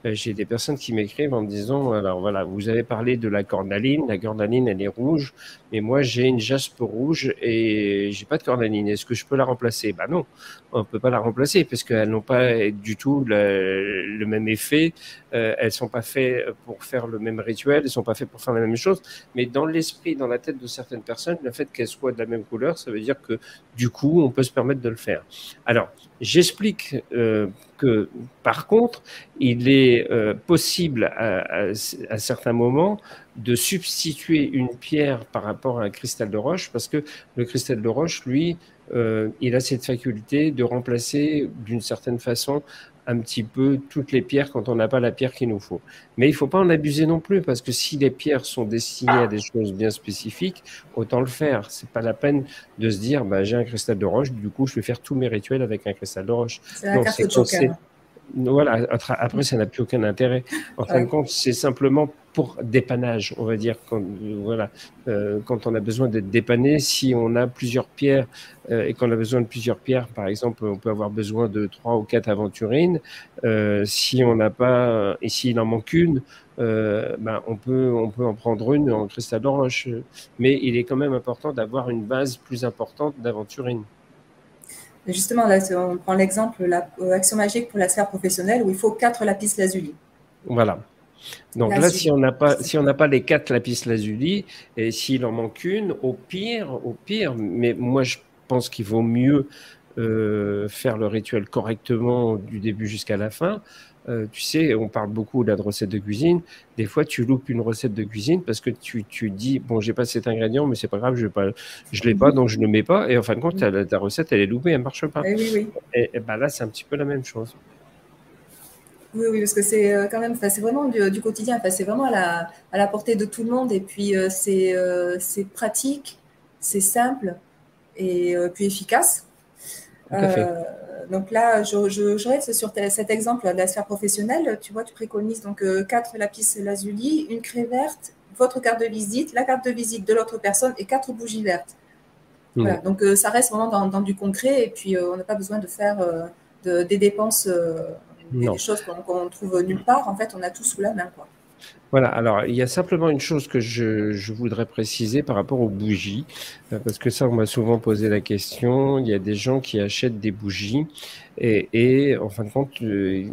j'ai des personnes qui m'écrivent en me disant alors voilà, vous avez parlé de la cornaline, la cornaline elle est rouge, mais moi j'ai une jaspe rouge et j'ai pas de cornaline. Est-ce que je peux la remplacer? Bah non, on peut pas la remplacer parce qu'elles n'ont pas du tout le, même effet. Euh, elles sont pas faites pour faire le même rituel, elles sont pas faites pour faire la même chose. Mais dans l'esprit, dans la tête de certaines personnes, le fait qu'elles soient de la même couleur, ça veut dire que du coup, on peut se permettre de le faire. Alors, j'explique euh, par contre, il est euh, possible à, à, certains moments de substituer une pierre par rapport à un cristal de roche, parce que le cristal de roche, lui, euh, il a cette faculté de remplacer d'une certaine façon un petit peu toutes les pierres quand on n'a pas la pierre qu'il nous faut. Mais il ne faut pas en abuser non plus, parce que si les pierres sont destinées à des choses bien spécifiques, autant le faire. C'est pas la peine de se dire, bah, j'ai un cristal de roche, du coup, je vais faire tous mes rituels avec un cristal de roche. C'est carte voilà, après, ça n'a plus aucun intérêt. En fin de compte, c'est simplement pour dépannage, on va dire. Quand, voilà, euh, quand on a besoin d'être dépanné, si on a plusieurs pierres euh, et qu'on a besoin de plusieurs pierres, par exemple, on peut avoir besoin de trois ou quatre aventurines. Euh, si on n'a pas, et s'il en manque une, ben, on, peut, on peut en prendre une en cristal roche. Mais il est quand même important d'avoir une base plus importante d'aventurines. Justement, là, on prend l'exemple, l'action magique pour la sphère professionnelle, où il faut quatre lapis lazuli. Voilà. Donc là, si on n'a pas, si on n'a pas les quatre lapis lazuli, et s'il en manque une, au pire, au pire, mais moi je pense qu'il vaut mieux euh, faire le rituel correctement du début jusqu'à la fin. Euh, tu sais, on parle beaucoup de la recette de cuisine. Des fois, tu loupes une recette de cuisine parce que tu, tu dis bon, j'ai pas cet ingrédient, mais c'est pas grave, je ne pas, je l'ai pas, donc je ne le mets pas. Et en fin de compte, ta, recette, elle est loupée, elle marche pas. Et, eh oui, oui. et ben là, c'est un petit peu la même chose. Oui, oui, parce que c'est euh, quand même, c'est vraiment du, quotidien, c'est vraiment à la, à la, portée de tout le monde et puis euh, c'est pratique, c'est simple et puis efficace. Donc là, je, je, reste sur cet exemple de la sphère professionnelle. Tu vois, tu préconises donc quatre lapis lazuli, une craie verte, votre carte de visite, la carte de visite de l'autre personne et quatre bougies vertes. Voilà, donc ça reste vraiment dans, dans, du concret et puis on n'a pas besoin de faire de, des dépenses des choses qu'on trouve nulle part. En fait, on a tout sous la main. Quoi. Voilà, alors il y a simplement une chose que je, voudrais préciser par rapport aux bougies, euh, parce que ça, on m'a souvent posé la question. Il y a des gens qui achètent des bougies et, en fin de compte, euh,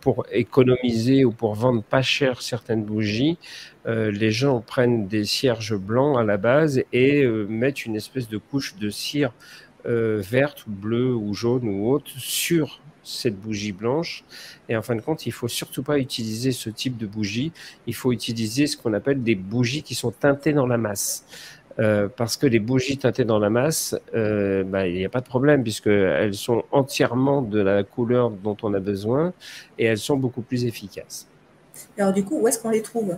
pour économiser ou pour vendre pas cher certaines bougies, euh, les gens prennent des cierges blancs à la base et mettent une espèce de couche de cire verte ou bleue ou jaune ou autre sur cette bougie blanche. Et en fin de compte, il faut surtout pas utiliser ce type de bougie. Il faut utiliser ce qu'on appelle des bougies qui sont teintées dans la masse. Euh, parce que les bougies teintées dans la masse, euh, bah, il n'y a pas de problème puisqu'elles sont entièrement de la couleur dont on a besoin et elles sont beaucoup plus efficaces. Alors du coup, où est-ce qu'on les trouve?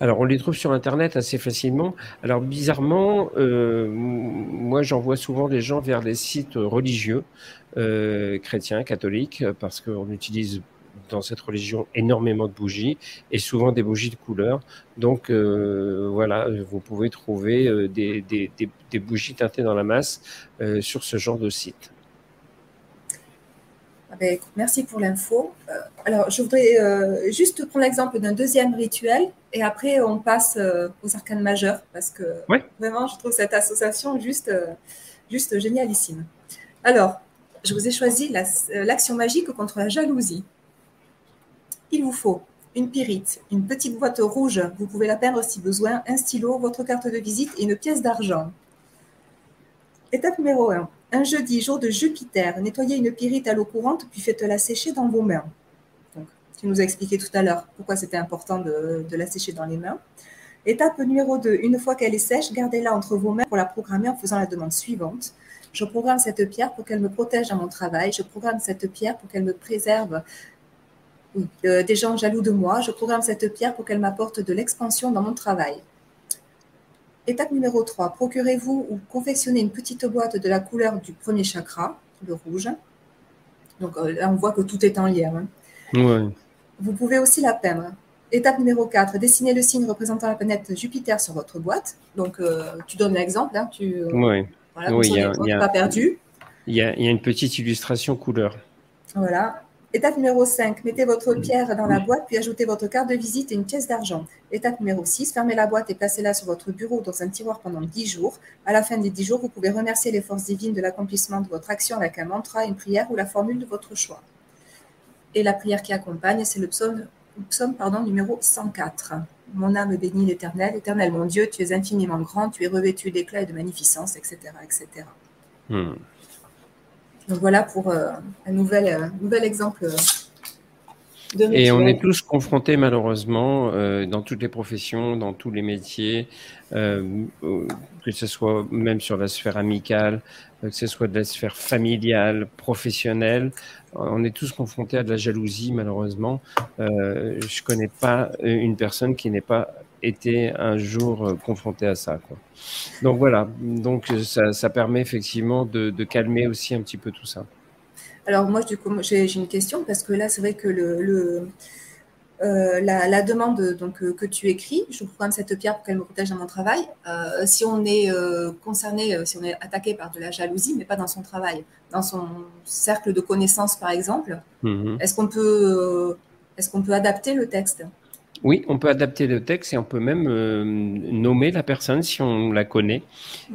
Alors, on les trouve sur Internet assez facilement. Alors, bizarrement, euh, moi, j'envoie souvent des gens vers les sites religieux, chrétiens, catholiques, parce qu'on utilise dans cette religion énormément de bougies et souvent des bougies de couleur. Donc, euh, voilà, vous pouvez trouver des, des, bougies teintées dans la masse sur ce genre de site. Ah ben, merci pour l'info. Euh, alors, je voudrais euh, juste prendre l'exemple d'un deuxième rituel et après, on passe euh, aux arcanes majeurs parce que vraiment, je trouve cette association juste, juste génialissime. Alors, je vous ai choisi l'action magique contre la jalousie. Il vous faut une pyrite, une petite boîte rouge, vous pouvez la peindre si besoin, un stylo, votre carte de visite et une pièce d'argent. Étape numéro 1 un jeudi, jour de Jupiter, nettoyez une pyrite à l'eau courante, puis faites-la sécher dans vos mains. Donc, tu nous as expliqué tout à l'heure pourquoi c'était important de, la sécher dans les mains. Étape numéro 2, une fois qu'elle est sèche, gardez-la entre vos mains pour la programmer en faisant la demande suivante. Je programme cette pierre pour qu'elle me protège dans mon travail. Je programme cette pierre pour qu'elle me préserve euh, des gens jaloux de moi. Je programme cette pierre pour qu'elle m'apporte de l'expansion dans mon travail. Étape numéro 3, procurez-vous ou confectionnez une petite boîte de la couleur du premier chakra, le rouge. Donc euh, là, on voit que tout est en lien. Hein. Vous pouvez aussi la peindre. Étape numéro 4, dessinez le signe représentant la planète Jupiter sur votre boîte. Donc, euh, tu donnes l'exemple. Hein, tu, euh, oui, voilà, oui, il y a, pas perdu. Il y, a, il y a une petite illustration couleur. Voilà. Étape numéro 5, mettez votre pierre dans la boîte, puis ajoutez votre carte de visite et une pièce d'argent. Étape numéro 6, fermez la boîte et placez-la sur votre bureau dans un tiroir pendant 10 jours. À la fin des 10 jours, vous pouvez remercier les forces divines de l'accomplissement de votre action avec un mantra, une prière ou la formule de votre choix. Et la prière qui accompagne, c'est le psaume, psaume pardon, numéro 104. Mon âme bénit l'Éternel. Éternel, mon Dieu, tu es infiniment grand, tu es revêtu d'éclat et de magnificence, etc. etc. Donc voilà pour euh, un nouvel, euh, nouvel exemple. Euh, de Et on est tous confrontés malheureusement dans toutes les professions, dans tous les métiers, que ce soit même sur la sphère amicale, que ce soit de la sphère familiale, professionnelle, on est tous confrontés à de la jalousie malheureusement. je connais pas une personne qui n'est pas été un jour euh, confronté à ça. Donc voilà, donc ça, permet effectivement de, calmer aussi un petit peu tout ça. Alors moi, j'ai une question parce que là, c'est vrai que le, euh, la, demande donc, que tu écris, je programme cette pierre pour qu'elle me protège dans mon travail. si on est concerné, si on est attaqué par de la jalousie, mais pas dans son travail, dans son cercle de connaissances, par exemple, mhm. est-ce qu'on peut, est-ce qu'on peut adapter le texte? Oui, on peut adapter le texte et on peut même euh, nommer la personne si on la connaît.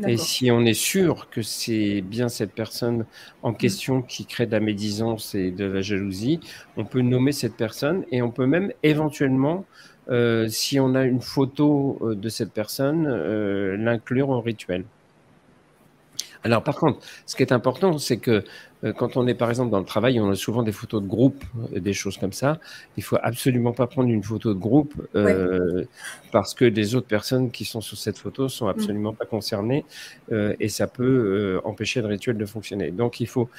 Et si on est sûr que c'est bien cette personne en mm. question qui crée de la médisance et de la jalousie, on peut nommer cette personne et on peut même éventuellement, euh, si on a une photo euh, de cette personne, l'inclure au rituel. Alors par contre, ce qui est important, c'est que euh, quand on est par exemple dans le travail, on a souvent des photos de groupe, euh, des choses comme ça. Il faut absolument pas prendre une photo de groupe euh, parce que les autres personnes qui sont sur cette photo sont absolument pas concernées et ça peut empêcher le rituel de fonctionner. Donc il faut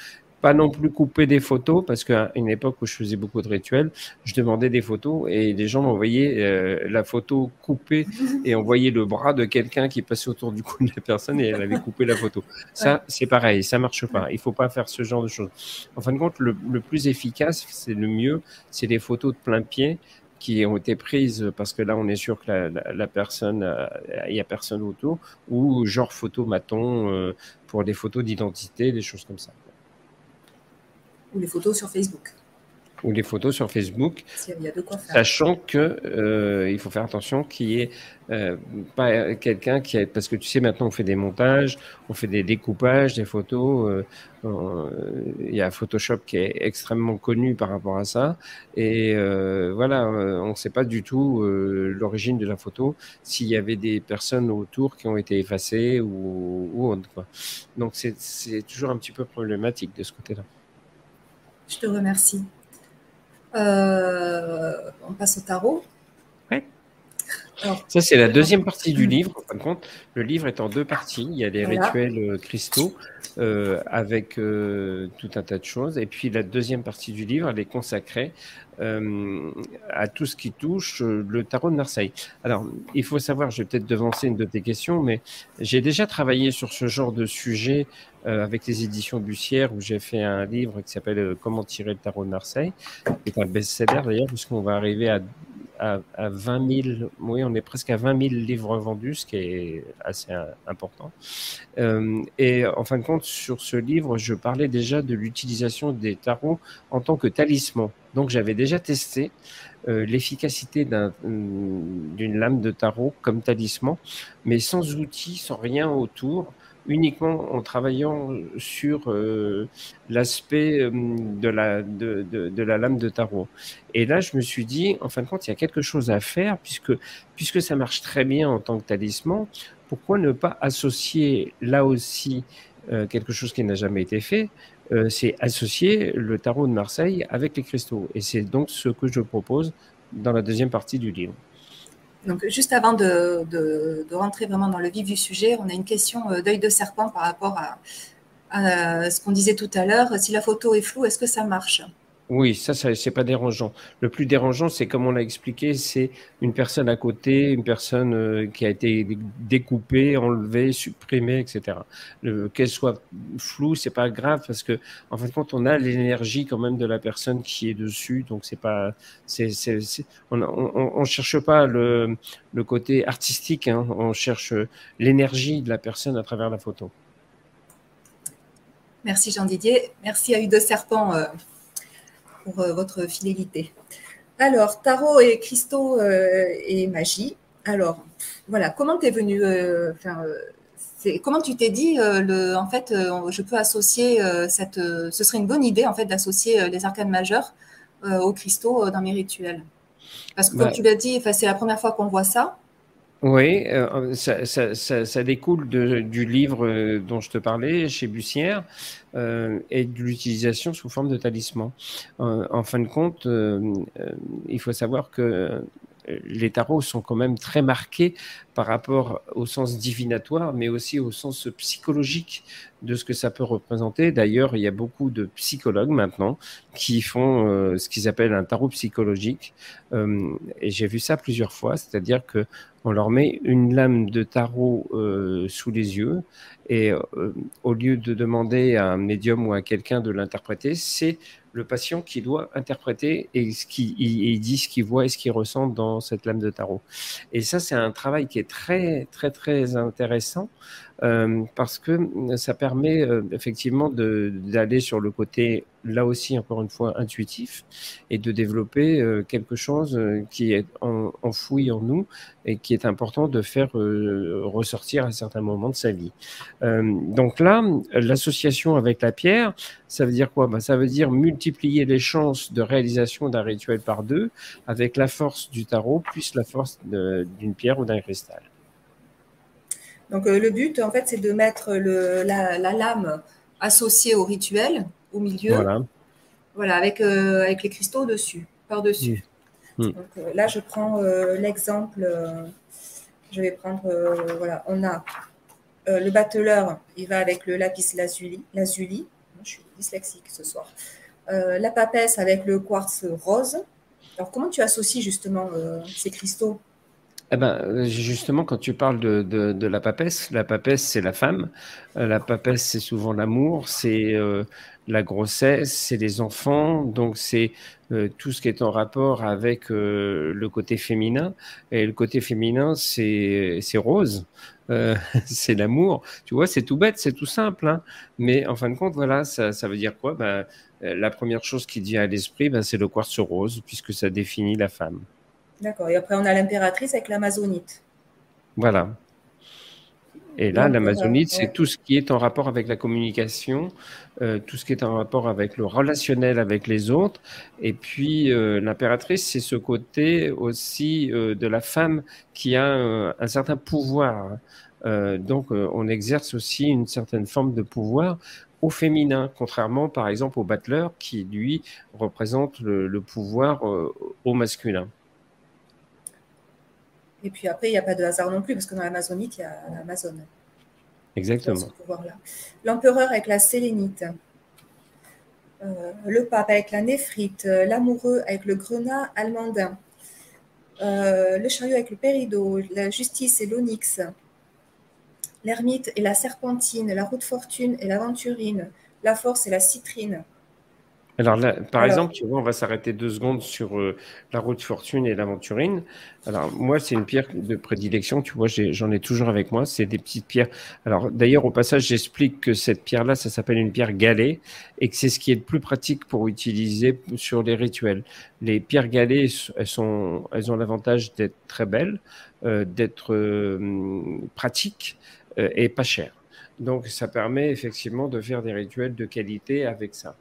pas non plus couper des photos parce qu'à une époque où je faisais beaucoup de rituels, je demandais des photos et les gens m'envoyaient euh, la photo coupée et on voyait le bras de quelqu'un qui passait autour du cou de la personne et elle avait coupé la photo. Ça, c'est pareil, ça marche pas. Il faut pas faire ce genre de choses. En fin de compte, le, plus efficace, c'est le mieux, c'est des photos de plein pied qui ont été prises parce que là on est sûr que la, personne euh, il y a personne autour ou genre photo maton euh, pour des photos d'identité des choses comme ça ou les photos sur Facebook. Ou les photos sur Facebook, sachant que euh, il faut faire attention qu'il n'y ait euh, pas quelqu'un qui a, parce que tu sais maintenant on fait des montages, on fait des découpages, des photos. Euh, il y a Photoshop qui est extrêmement connu par rapport à ça, et voilà, on ne sait pas du tout l'origine de la photo, s'il y avait des personnes autour qui ont été effacées ou, ou autre. Quoi. Donc c'est toujours un petit peu problématique de ce côté-là. Je te remercie. Euh, on passe au tarot. Ça, c'est la deuxième partie du livre. En fin de compte, le livre est en deux parties. Il y a des rituels euh, cristaux euh, avec tout un tas de choses. Et puis, la deuxième partie du livre, elle est consacrée à tout ce qui touche le tarot de Marseille. Alors, il faut savoir, je vais peut-être devancer une de tes questions, mais j'ai déjà travaillé sur ce genre de sujet euh, avec les éditions Bussière, où j'ai fait un livre qui s'appelle euh, Comment tirer le tarot de Marseille, qui est un best-seller d'ailleurs, puisqu'on va arriver à, à, à, 20 000, oui, on est presque à 20 000 livres vendus, ce qui est assez euh, important. et en fin de compte, sur ce livre, je parlais déjà de l'utilisation des tarots en tant que talisman. Donc j'avais déjà testé l'efficacité d'une lame de tarot comme talisman, mais sans outils, sans rien autour uniquement en travaillant sur euh, l'aspect euh, de, la, de, de, la lame de tarot. Et là, je me suis dit, en fin de compte, il y a quelque chose à faire, puisque, puisque ça marche très bien en tant que talisman, pourquoi ne pas associer là aussi euh, quelque chose qui n'a jamais été fait c'est associer le tarot de Marseille avec les cristaux. Et c'est donc ce que je propose dans la deuxième partie du livre. Donc, juste avant de, rentrer vraiment dans le vif du sujet, on a une question euh, d'œil de serpent par rapport à, à ce qu'on disait tout à l'heure. Si la photo est floue, est-ce que ça marche? Oui, ça, ça c'est pas dérangeant. Le plus dérangeant, c'est comme on l'a expliqué, c'est une personne à côté, une personne euh, qui a été découpée, enlevée, supprimée, etc. Qu'elle soit floue, c'est pas grave parce que en fin de compte, on a l'énergie quand même de la personne qui est dessus, donc c'est pas, c'est, on, on, on, cherche pas le, le côté artistique, hein, on cherche l'énergie de la personne à travers la photo. Merci Jean Didier, merci à Udo Serpent. Euh, pour euh, votre fidélité. Alors, tarot et cristaux euh, et magie. Alors, voilà, comment tu es venu euh, Comment tu t'es dit, le, en fait, je peux associer cette. ce serait une bonne idée, en fait, d'associer les arcanes majeurs aux cristaux dans mes rituels? Parce que, comme tu l'as dit, c'est la première fois qu'on voit ça. Oui, euh, ça, ça, ça, ça, découle de, du livre euh, dont je te parlais chez Bussière euh, et de l'utilisation sous forme de talisman. en fin de compte, il faut savoir que les tarots sont quand même très marqués par rapport au sens divinatoire, mais aussi au sens psychologique de ce que ça peut représenter. D'ailleurs, il y a beaucoup de psychologues maintenant qui font euh, ce qu'ils appellent un tarot psychologique. Euh, et j'ai vu ça plusieurs fois, c'est-à-dire que on leur met une lame de tarot euh, sous les yeux et au lieu de demander à un médium ou à quelqu'un de l'interpréter, c'est le patient qui doit interpréter et ce qui il, dit ce qu'il voit et ce qu'il ressent dans cette lame de tarot. Et ça, c'est un travail qui est très très très intéressant euh, parce que ça permet euh, effectivement d'aller sur le côté, là aussi, encore une fois, intuitif et de développer euh, quelque chose qui est enfoui en nous et qui est important de faire ressortir à certains moments de sa vie. donc là, l'association avec la pierre, ça veut dire quoi? Ben, Ça veut dire multiplier les chances de réalisation d'un rituel par deux avec la force du tarot plus la force d'une pierre ou d'un cristal. Donc euh, le but, en fait, c'est de mettre le, la, lame associée au rituel au milieu. Voilà. Voilà, avec, euh, avec les cristaux dessus, par-dessus. Donc euh, là, je prends l'exemple. je vais prendre, voilà, on a le batteleur, il va avec le lapis lazuli. lazuli. Je suis dyslexique ce soir. la papesse avec le quartz rose. Alors, comment tu associes justement ces cristaux? Eh ben, justement, quand tu parles de, la papesse, la papesse, c'est la femme. Euh, la papesse, c'est souvent l'amour, c'est euh, la grossesse, c'est les enfants. Donc, c'est euh, tout ce qui est en rapport avec le côté féminin. Et le côté féminin, c'est rose. c'est l'amour. Tu vois, c'est tout bête, c'est tout simple. Hein. Mais en fin de compte, voilà, ça, ça veut dire quoi? Ben, La première chose qui vient à l'esprit, ben, c'est le quartz rose, puisque ça définit la femme. D'accord. Et après, on a l'impératrice avec l'amazonite. Voilà. Et là, l'amazonite, c'est tout ce qui est en rapport avec la communication, euh, tout ce qui est en rapport avec le relationnel avec les autres. Et puis, euh, l'impératrice, c'est ce côté aussi euh, de la femme qui a un certain pouvoir. donc, on exerce aussi une certaine forme de pouvoir au féminin, contrairement par exemple au battleur qui, lui, représente le pouvoir au masculin. Et puis après, il n'y a pas de hasard non plus, parce que dans l'Amazonite, il y a l'Amazon. Exactement. L'empereur avec la sélénite. Euh, le pape avec la néphrite, l'amoureux avec le grenat almandin, euh, le chariot avec le péridot, la justice et l'onyx, l'ermite et la serpentine, la route fortune et l'aventurine, la force et la citrine, alors, là, par exemple, tu vois, on va s'arrêter deux secondes sur euh, la route fortune et l'aventurine. Alors, moi, c'est une pierre de prédilection. Tu vois, j'en ai, toujours avec moi. C'est des petites pierres. Alors, d'ailleurs, au passage, j'explique que cette pierre-là, ça s'appelle une pierre galée et que c'est ce qui est le plus pratique pour utiliser sur les rituels. Les pierres galées, elles, sont, elles ont l'avantage d'être très belles, euh, d'être euh, pratiques et pas chères. Donc, ça permet effectivement de faire des rituels de qualité avec ça.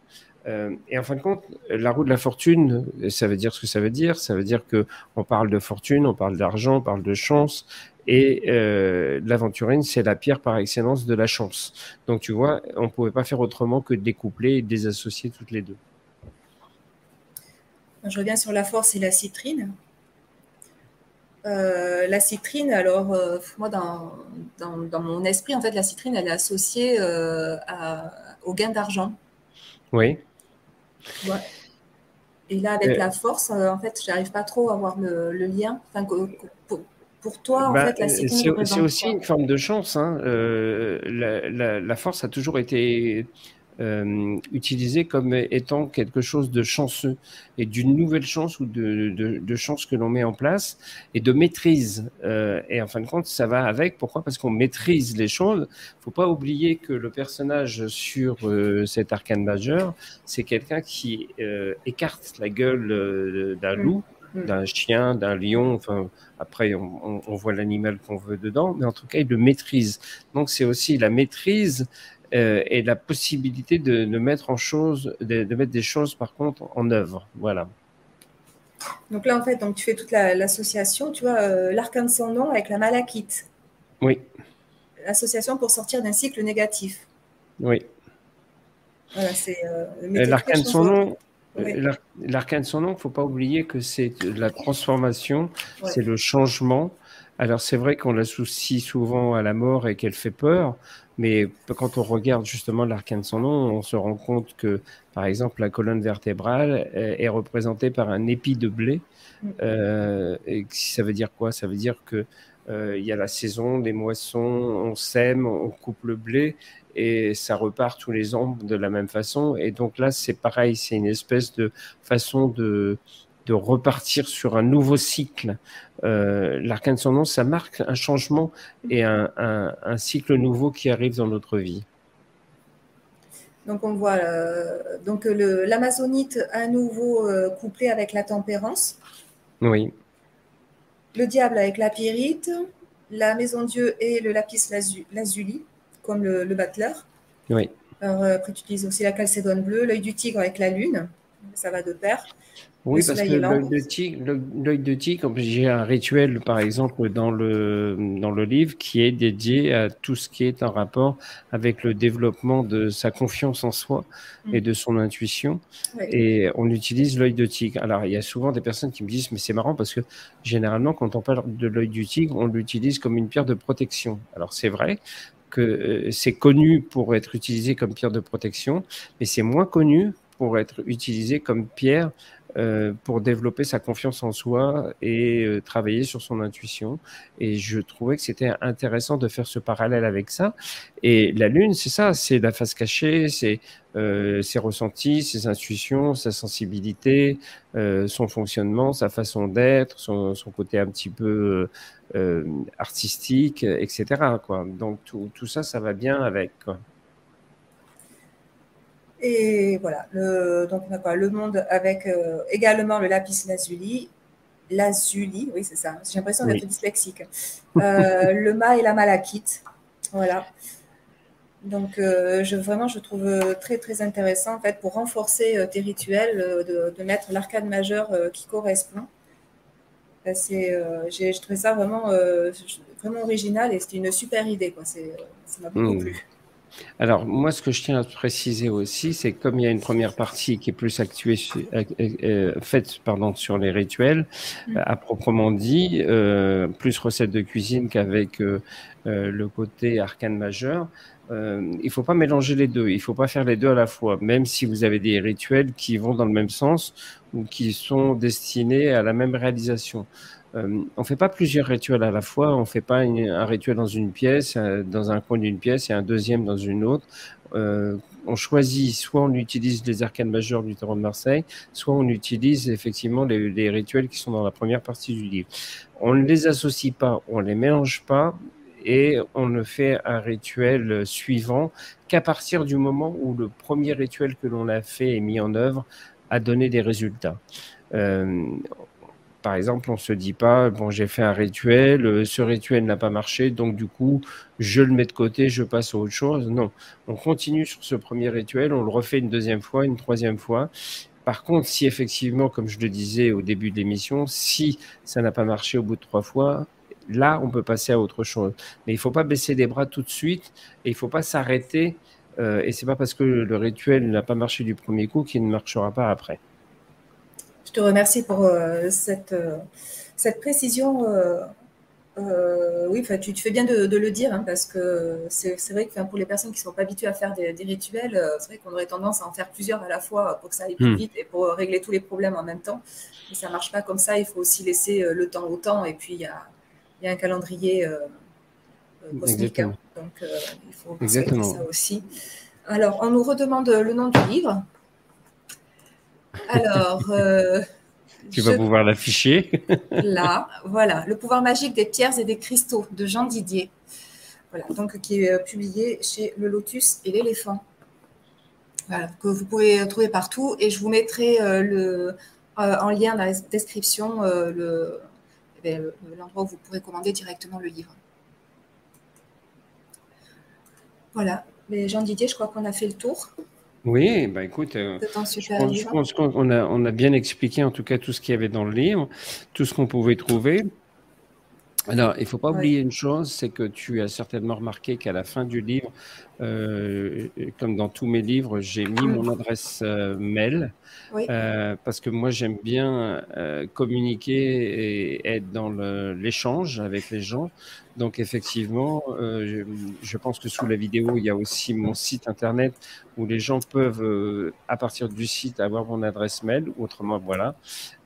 Euh, et en fin de compte, la roue de la fortune, ça veut dire ce que ça veut dire. Ça veut dire que on parle de fortune, on parle d'argent, on parle de chance. Et euh, l'aventurine, c'est la pierre par excellence de la chance. Donc tu vois, on ne pouvait pas faire autrement que de découpler et de les associer toutes les deux. Je reviens sur la force et la citrine. Euh, la citrine, alors euh, moi dans, dans, mon esprit, en fait, la citrine, elle est associée à, au gain d'argent. Oui. Et là, avec la force, euh, en fait, j'arrive pas trop à voir le, lien. Enfin, pour, toi, en bah, fait, la C'est aussi une forme de chance. Hein. Euh, la, force a toujours été euh, utilisé comme étant quelque chose de chanceux et d'une nouvelle chance ou de, de, chance que l'on met en place et de maîtrise. Euh, et en fin de compte, ça va avec. Pourquoi? Parce qu'on maîtrise les choses. faut pas oublier que le personnage sur euh, cet arcane majeur, c'est quelqu'un qui euh, écarte la gueule euh, d'un mm. loup mm. d'un chien, d'un lion, enfin après on, on voit l'animal qu'on veut dedans, mais en tout cas il le maîtrise. Donc c'est aussi la maîtrise euh, et la possibilité de, mettre en chose, de, mettre des choses par contre en œuvre. Voilà. Donc là, en fait, donc tu fais toute l'association, tu vois, euh, l'arcane sans nom avec la malachite. Oui. L'association pour sortir d'un cycle négatif. Oui. Voilà, c'est euh, l'arcane sans nom. L'arcane nom, il ne faut pas oublier que c'est la transformation, c'est le changement, Alors c'est vrai qu'on l'associe souvent à la mort et qu'elle fait peur, mais quand on regarde justement l'arcane de son nom, on se rend compte que, par exemple, la colonne vertébrale est représentée par un épi de blé. Mm. Euh, et ça veut dire quoi? Ça veut dire que euh, il y a la saison, des moissons, on sème, on coupe le blé et ça repart tous les ans de la même façon. Et donc là, c'est pareil, c'est une espèce de façon de, de repartir sur un nouveau cycle. Euh, L'arcane son nom, ça marque un changement et un, un, cycle nouveau qui arrive dans notre vie. Donc on voit euh, donc l'amazonite à nouveau euh, couplé avec la tempérance. Oui. Le diable avec la pyrite, la maison Dieu et le lapis lazuli, comme le, le battleur. Oui. Alors, après, tu utilises aussi la calcédoine bleue, l'œil du tigre avec la lune, ça va de pair. Oui, parce que l'œil de tigre, l'œil de tigre, j'ai un rituel, par exemple, dans le, dans le livre qui est dédié à tout ce qui est en rapport avec le développement de sa confiance en soi mm. et de son intuition. Et on utilise l'œil de tigre. Alors, il y a souvent des personnes qui me disent, mais c'est marrant parce que généralement, quand on parle de l'œil du tigre, on l'utilise comme une pierre de protection. Alors, c'est vrai, que euh, c'est connu pour être utilisé comme pierre de protection, mais c'est moins connu pour être utilisé comme pierre euh, pour développer sa confiance en soi et euh, travailler sur son intuition. Et je trouvais que c'était intéressant de faire ce parallèle avec ça. Et la lune, c'est ça, c'est la face cachée, c'est euh, ses ressentis, ses intuitions, sa sensibilité, son fonctionnement, sa façon d'être, son, côté un petit peu artistique, etc. Donc tout, ça, ça va bien avec. Et voilà, le, donc on a le monde avec euh, également le lapis lazuli, lazuli, oui c'est ça, j'ai l'impression d'être dyslexique. Euh, le mât et la malachite, voilà. Donc euh, je, vraiment je trouve très très intéressant en fait pour renforcer tes rituels de, mettre l'arcade majeur qui correspond. C'est, j'ai trouvé ça vraiment vraiment original et c'était une super idée quoi. ça m'a beaucoup mmh. plu. Alors, moi, ce que je tiens à préciser aussi, c'est que comme il y a une première partie qui est plus actuée, euh, euh, faite pardon, sur les rituels, mm. à proprement dit, euh, plus recettes de cuisine qu'avec le côté arcane majeur, il ne faut pas mélanger les deux. Il ne faut pas faire les deux à la fois, même si vous avez des rituels qui vont dans le même sens ou qui sont destinés à la même réalisation. Euh, on fait pas plusieurs rituels à la fois. On fait pas un rituel dans une pièce, euh, dans un coin d'une pièce et un deuxième dans une autre. Euh, on choisit, soit on utilise les arcanes majeurs du tarot de Marseille, soit on utilise effectivement les, rituels qui sont dans la première partie du livre. On ne les associe pas, on ne les mélange pas et on ne fait un rituel suivant qu'à partir du moment où le premier rituel que l'on a fait et mis en œuvre a donné des résultats. Par exemple, on ne se dit pas, bon, j'ai fait un rituel, euh, ce rituel n'a pas marché, donc du coup, je le mets de côté, je passe à autre chose. Non, on continue sur ce premier rituel, on le refait une deuxième fois, une troisième fois. Par contre, si effectivement, comme je le disais au début de l'émission, si ça n'a pas marché au bout de trois fois, là, on peut passer à autre chose. Mais il ne faut pas baisser les bras tout de suite et il ne faut pas s'arrêter. Euh, et c'est pas parce que le rituel n'a pas marché du premier coup qu'il ne marchera pas après. Je te remercie pour euh, cette, euh, cette précision. Euh, oui, tu, tu, fais bien de, le dire, hein, parce que c'est vrai que pour les personnes qui ne sont pas habituées à faire des, rituels, c'est vrai qu'on aurait tendance à en faire plusieurs à la fois pour que ça aille plus hmm. vite et pour régler tous les problèmes en même temps. Mais ça ne marche pas comme ça, il faut aussi laisser le temps au temps, et puis il y a, y a, un calendrier cosmique, hein. donc il faut Exactement. ça aussi. Alors, on nous redemande le nom du livre. Alors. Euh, tu vas pouvoir l'afficher. là, voilà, Le pouvoir magique des pierres et des cristaux de Jean Didier. Voilà, donc qui est euh, publié chez Le Lotus et l'éléphant. Voilà, que vous pouvez trouver partout. Et je vous mettrai euh, le, en lien dans la description eh l'endroit où vous pourrez commander directement le livre. Voilà. Mais Jean Didier, je crois qu'on a fait le tour. Oui, bah écoute, euh, je, pense, qu'on a, on a bien expliqué en tout cas tout ce qu'il y avait dans le livre, tout ce qu'on pouvait trouver. Alors, il ne faut pas oublier une chose, c'est que tu as certainement remarqué qu'à la fin du livre, euh, comme dans tous mes livres, j'ai mis mon adresse euh, mail. parce que moi j'aime bien communiquer et être dans l'échange avec les gens. Donc effectivement, je, je, pense que sous la vidéo, il y a aussi mon site internet où les gens peuvent, à partir du site, avoir mon adresse mail. Autrement, voilà.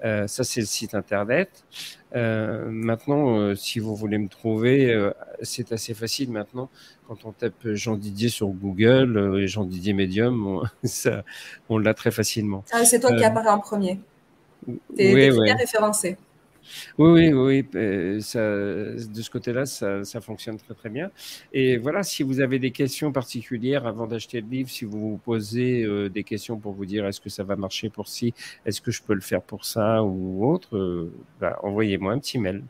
ça, c'est le site internet. Euh, maintenant, euh, si vous voulez me trouver, euh, c'est assez facile maintenant. Quand on tape Jean Didier sur Google et Jean Didier Medium, on, ça, on l'a très facilement. Ah, c'est toi qui apparaît en premier. Tu es, bien référencé. Oui, oui, oui. Euh, ça, de ce côté-là, ça, ça, fonctionne très, très bien. Et voilà, si vous avez des questions particulières avant d'acheter le livre, si vous vous posez euh, des questions pour vous dire est-ce que ça va marcher pour ci, est-ce que je peux le faire pour ça ou autre, euh, bah, envoyez-moi un petit mail.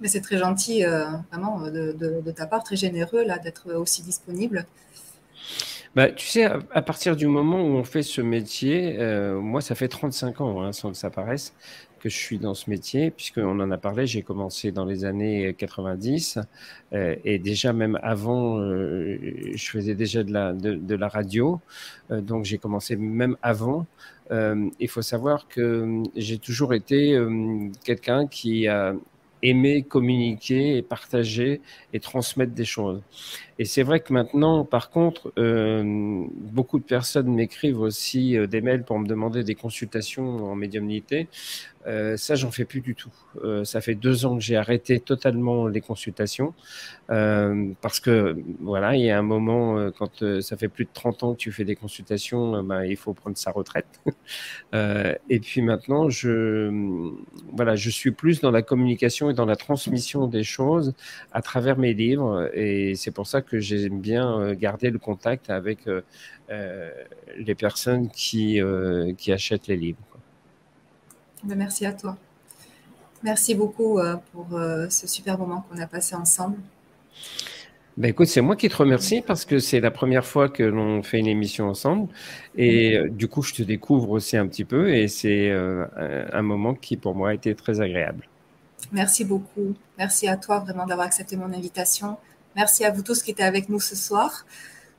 Mais c'est très gentil, vraiment, de, de, ta part, très généreux là d'être aussi disponible. Bah, tu sais, à, partir du moment où on fait ce métier, moi, ça fait 35 ans, hein, sans que ça paraisse, que je suis dans ce métier, puisqu'on en a parlé, j'ai commencé dans les années 90 euh, et déjà même avant, euh, je faisais déjà de la, de, la radio, euh, donc j'ai commencé même avant. il faut savoir que j'ai toujours été quelqu'un qui a aimé communiquer et partager et transmettre des choses. Et c'est vrai que maintenant, par contre, euh, beaucoup de personnes m'écrivent aussi euh, des mails pour me demander des consultations en médiumnité. Euh, ça, j'en fais plus du tout. Ça fait deux ans que j'ai arrêté totalement les consultations parce que voilà, il y a un moment quand ça fait plus de 30 ans que tu fais des consultations, ben, il faut prendre sa retraite. et puis maintenant, je voilà, je suis plus dans la communication et dans la transmission des choses à travers mes livres et c'est pour ça que j'aime bien garder le contact avec les personnes qui qui achètent les livres. Ben, merci à toi. Merci beaucoup euh, pour euh, ce super moment qu'on a passé ensemble. Ben écoute, c'est moi qui te remercie parce que c'est la première fois que l'on fait une émission ensemble et euh, du coup je te découvre aussi un petit peu et c'est un moment qui pour moi a été très agréable. Merci beaucoup. Merci à toi vraiment d'avoir accepté mon invitation. Merci à vous tous qui étaient avec nous ce soir.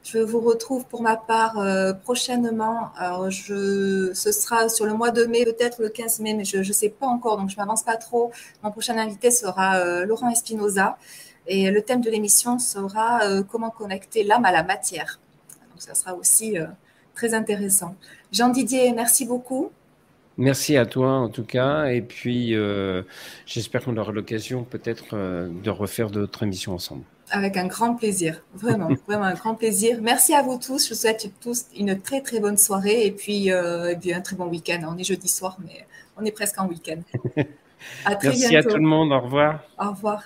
Je vous retrouve pour ma part euh, prochainement. Alors, je, ce sera sur le mois de mai, peut-être le 15 mai, mais je ne sais pas encore, donc je m'avance pas trop. Mon prochain invité sera euh, Laurent Espinoza. Et le thème de l'émission sera euh, comment connecter l'âme à la matière. Donc, ça sera aussi très intéressant. Jean Didier, merci beaucoup. Merci à toi en tout cas. Et puis, j'espère qu'on aura l'occasion peut-être de refaire d'autres émissions ensemble. Avec un grand plaisir, vraiment, vraiment un grand plaisir. Merci à vous tous. Je vous souhaite tous une très très bonne soirée et puis, euh, et puis un très bon week-end. On est jeudi soir, mais on est presque en week-end. À très Merci à tout le monde. Au revoir. Au revoir.